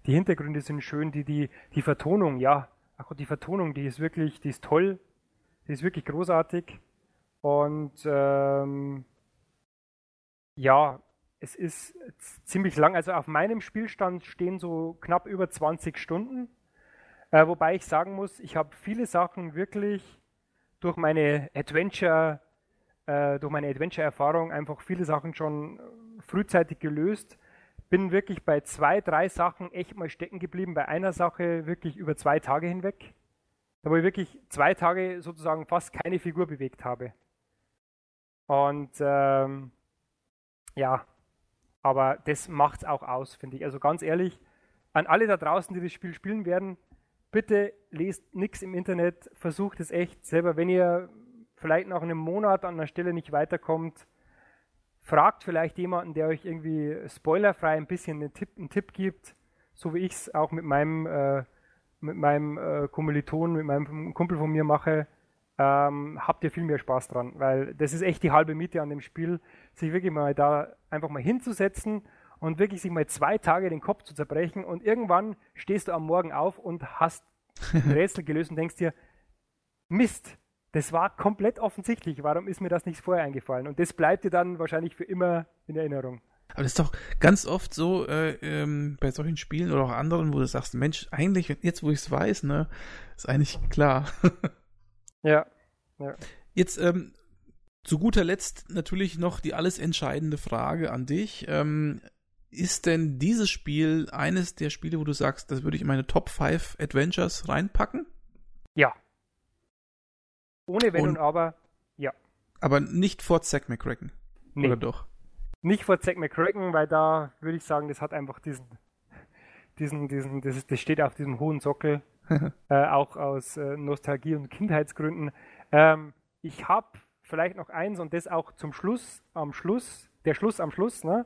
Speaker 2: Die Hintergründe sind schön, die, die, die Vertonung, ja. Ach Gott, die Vertonung, die ist wirklich, die ist toll. Die ist wirklich großartig. Und ähm, ja, es ist ziemlich lang. Also auf meinem Spielstand stehen so knapp über 20 Stunden. Äh, wobei ich sagen muss, ich habe viele Sachen wirklich durch meine Adventure, äh, durch meine Adventure-Erfahrung einfach viele Sachen schon frühzeitig gelöst. Bin wirklich bei zwei, drei Sachen echt mal stecken geblieben. Bei einer Sache wirklich über zwei Tage hinweg. Da wo ich wirklich zwei Tage sozusagen fast keine Figur bewegt habe. Und ähm, ja, aber das macht es auch aus, finde ich. Also ganz ehrlich, an alle da draußen, die das Spiel spielen werden, bitte lest nichts im Internet, versucht es echt selber. Wenn ihr vielleicht nach einem Monat an einer Stelle nicht weiterkommt, fragt vielleicht jemanden, der euch irgendwie spoilerfrei ein bisschen einen Tipp, einen Tipp gibt, so wie ich es auch mit meinem, äh, mit meinem äh, Kommiliton, mit meinem Kumpel von mir mache ähm, habt ihr viel mehr Spaß dran, weil das ist echt die halbe Miete an dem Spiel, sich wirklich mal da einfach mal hinzusetzen und wirklich sich mal zwei Tage den Kopf zu zerbrechen und irgendwann stehst du am Morgen auf und hast ein Rätsel gelöst und denkst dir, Mist, das war komplett offensichtlich, warum ist mir das nicht vorher eingefallen? Und das bleibt dir dann wahrscheinlich für immer in Erinnerung.
Speaker 1: Aber das ist doch ganz oft so äh, ähm, bei solchen Spielen oder auch anderen, wo du sagst, Mensch, eigentlich, jetzt wo ich es weiß, ne, ist eigentlich klar.
Speaker 2: Ja. ja.
Speaker 1: Jetzt ähm, zu guter Letzt natürlich noch die alles entscheidende Frage an dich. Ähm, ist denn dieses Spiel eines der Spiele, wo du sagst, das würde ich in meine Top 5 Adventures reinpacken?
Speaker 2: Ja. Ohne Wenn und, und Aber, ja.
Speaker 1: Aber nicht vor Zack McCracken. Nee. Oder doch?
Speaker 2: Nicht vor Zack McCracken, weil da würde ich sagen, das hat einfach diesen, diesen, diesen, das, das steht auf diesem hohen Sockel. äh, auch aus äh, Nostalgie und Kindheitsgründen. Ähm, ich habe vielleicht noch eins und das auch zum Schluss, am Schluss, der Schluss am Schluss. Ne?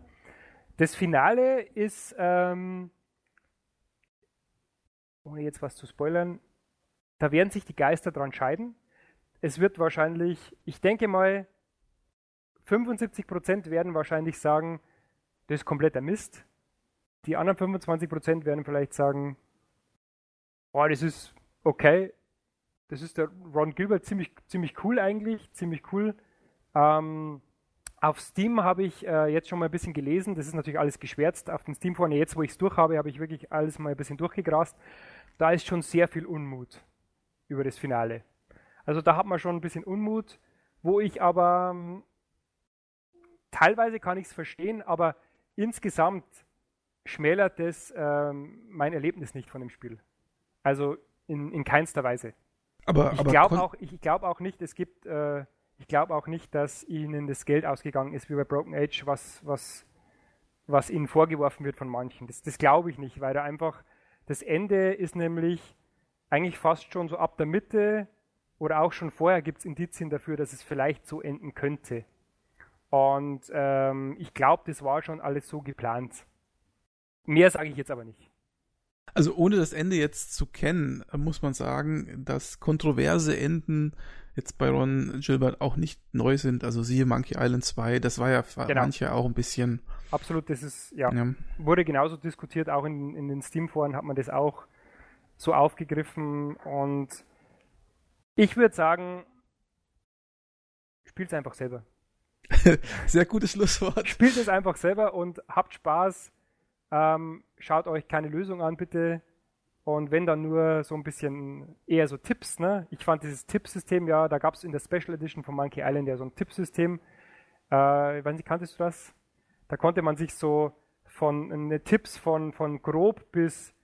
Speaker 2: Das Finale ist, ähm, ohne jetzt was zu spoilern, da werden sich die Geister dran scheiden. Es wird wahrscheinlich, ich denke mal, 75% werden wahrscheinlich sagen, das ist kompletter Mist. Die anderen 25% werden vielleicht sagen, oh, das ist okay. Das ist der Ron Gilbert ziemlich, ziemlich cool eigentlich, ziemlich cool. Ähm, auf Steam habe ich äh, jetzt schon mal ein bisschen gelesen. Das ist natürlich alles geschwärzt. Auf den Steam vorne, jetzt wo ich es durch habe, habe ich wirklich alles mal ein bisschen durchgegrast. Da ist schon sehr viel Unmut über das Finale. Also da hat man schon ein bisschen Unmut, wo ich aber ähm, teilweise kann ich es verstehen, aber insgesamt schmälert das ähm, mein Erlebnis nicht von dem Spiel. Also in, in keinster Weise.
Speaker 1: Aber,
Speaker 2: ich glaube auch, ich glaube auch nicht, es gibt, äh, ich glaube auch nicht, dass ihnen das Geld ausgegangen ist wie bei Broken Age, was, was, was ihnen vorgeworfen wird von manchen. Das, das glaube ich nicht, weil da einfach das Ende ist nämlich eigentlich fast schon so ab der Mitte oder auch schon vorher gibt es Indizien dafür, dass es vielleicht so enden könnte. Und ähm, ich glaube, das war schon alles so geplant. Mehr sage ich jetzt aber nicht.
Speaker 1: Also ohne das Ende jetzt zu kennen, muss man sagen, dass kontroverse Enden jetzt bei Ron Gilbert auch nicht neu sind. Also siehe Monkey Island 2, das war ja für genau. manche auch ein bisschen.
Speaker 2: Absolut, das ist, ja, ja. wurde genauso diskutiert, auch in, in den Steam-Foren hat man das auch so aufgegriffen und ich würde sagen, spielt es einfach selber.
Speaker 1: Sehr gutes Schlusswort.
Speaker 2: Spielt es einfach selber und habt Spaß. Ähm, schaut euch keine Lösung an, bitte. Und wenn dann nur so ein bisschen eher so Tipps, ne? Ich fand dieses Tippsystem ja, da gab es in der Special Edition von Monkey Island ja so ein Tippsystem. Äh, ich weiß nicht, kanntest du das? Da konnte man sich so von ne, Tipps von, von grob bis,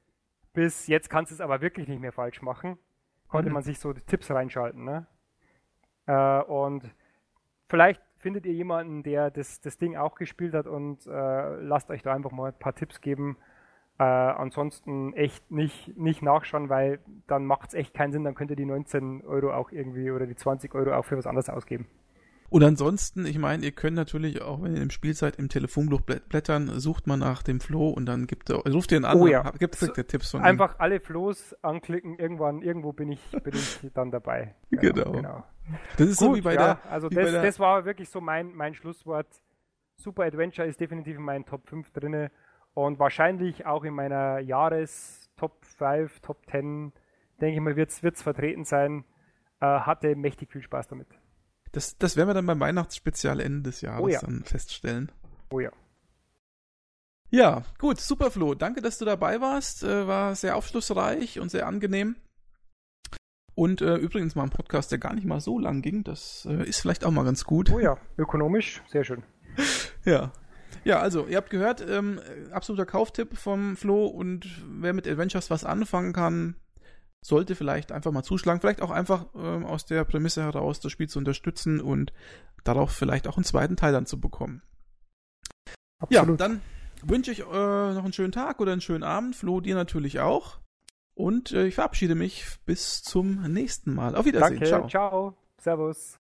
Speaker 2: bis jetzt kannst du es aber wirklich nicht mehr falsch machen, konnte mhm. man sich so Tipps reinschalten, ne? Äh, und vielleicht findet ihr jemanden, der das, das Ding auch gespielt hat und äh, lasst euch da einfach mal ein paar Tipps geben. Äh, ansonsten echt nicht, nicht nachschauen, weil dann macht es echt keinen Sinn, dann könnt ihr die 19 Euro auch irgendwie oder die 20 Euro auch für was anderes ausgeben.
Speaker 1: Und ansonsten, ich meine, ihr könnt natürlich auch, wenn ihr im Spiel seid, im Telefonbuch blättern, sucht man nach dem Floh und dann gibt er, ruft ihr einen an,
Speaker 2: oh, ja.
Speaker 1: gibt es Tipps von
Speaker 2: Einfach ihm. alle Flows anklicken, irgendwann, irgendwo bin ich, bin ich dann dabei.
Speaker 1: Genau. genau. genau.
Speaker 2: Das ist Gut, so wie bei ja, der. Also das, der, das war wirklich so mein, mein Schlusswort. Super Adventure ist definitiv in meinen Top 5 drinne und wahrscheinlich auch in meiner Jahres Top 5, Top 10, denke ich mal, wird es vertreten sein. Äh, hatte mächtig viel Spaß damit.
Speaker 1: Das, das werden wir dann beim Weihnachtsspezial Ende des Jahres oh ja. dann feststellen.
Speaker 2: Oh ja.
Speaker 1: Ja, gut, super Flo. Danke, dass du dabei warst. Äh, war sehr aufschlussreich und sehr angenehm. Und äh, übrigens mal ein Podcast, der gar nicht mal so lang ging. Das äh, ist vielleicht auch mal ganz gut.
Speaker 2: Oh ja, ökonomisch, sehr schön.
Speaker 1: ja. Ja, also, ihr habt gehört, ähm, absoluter Kauftipp vom Flo und wer mit Adventures was anfangen kann, sollte vielleicht einfach mal zuschlagen, vielleicht auch einfach ähm, aus der Prämisse heraus das Spiel zu unterstützen und darauf vielleicht auch einen zweiten Teil dann zu bekommen. Absolut. Ja, dann wünsche ich äh, noch einen schönen Tag oder einen schönen Abend. Flo, dir natürlich auch. Und äh, ich verabschiede mich bis zum nächsten Mal. Auf Wiedersehen.
Speaker 2: Danke, ciao. ciao. Servus.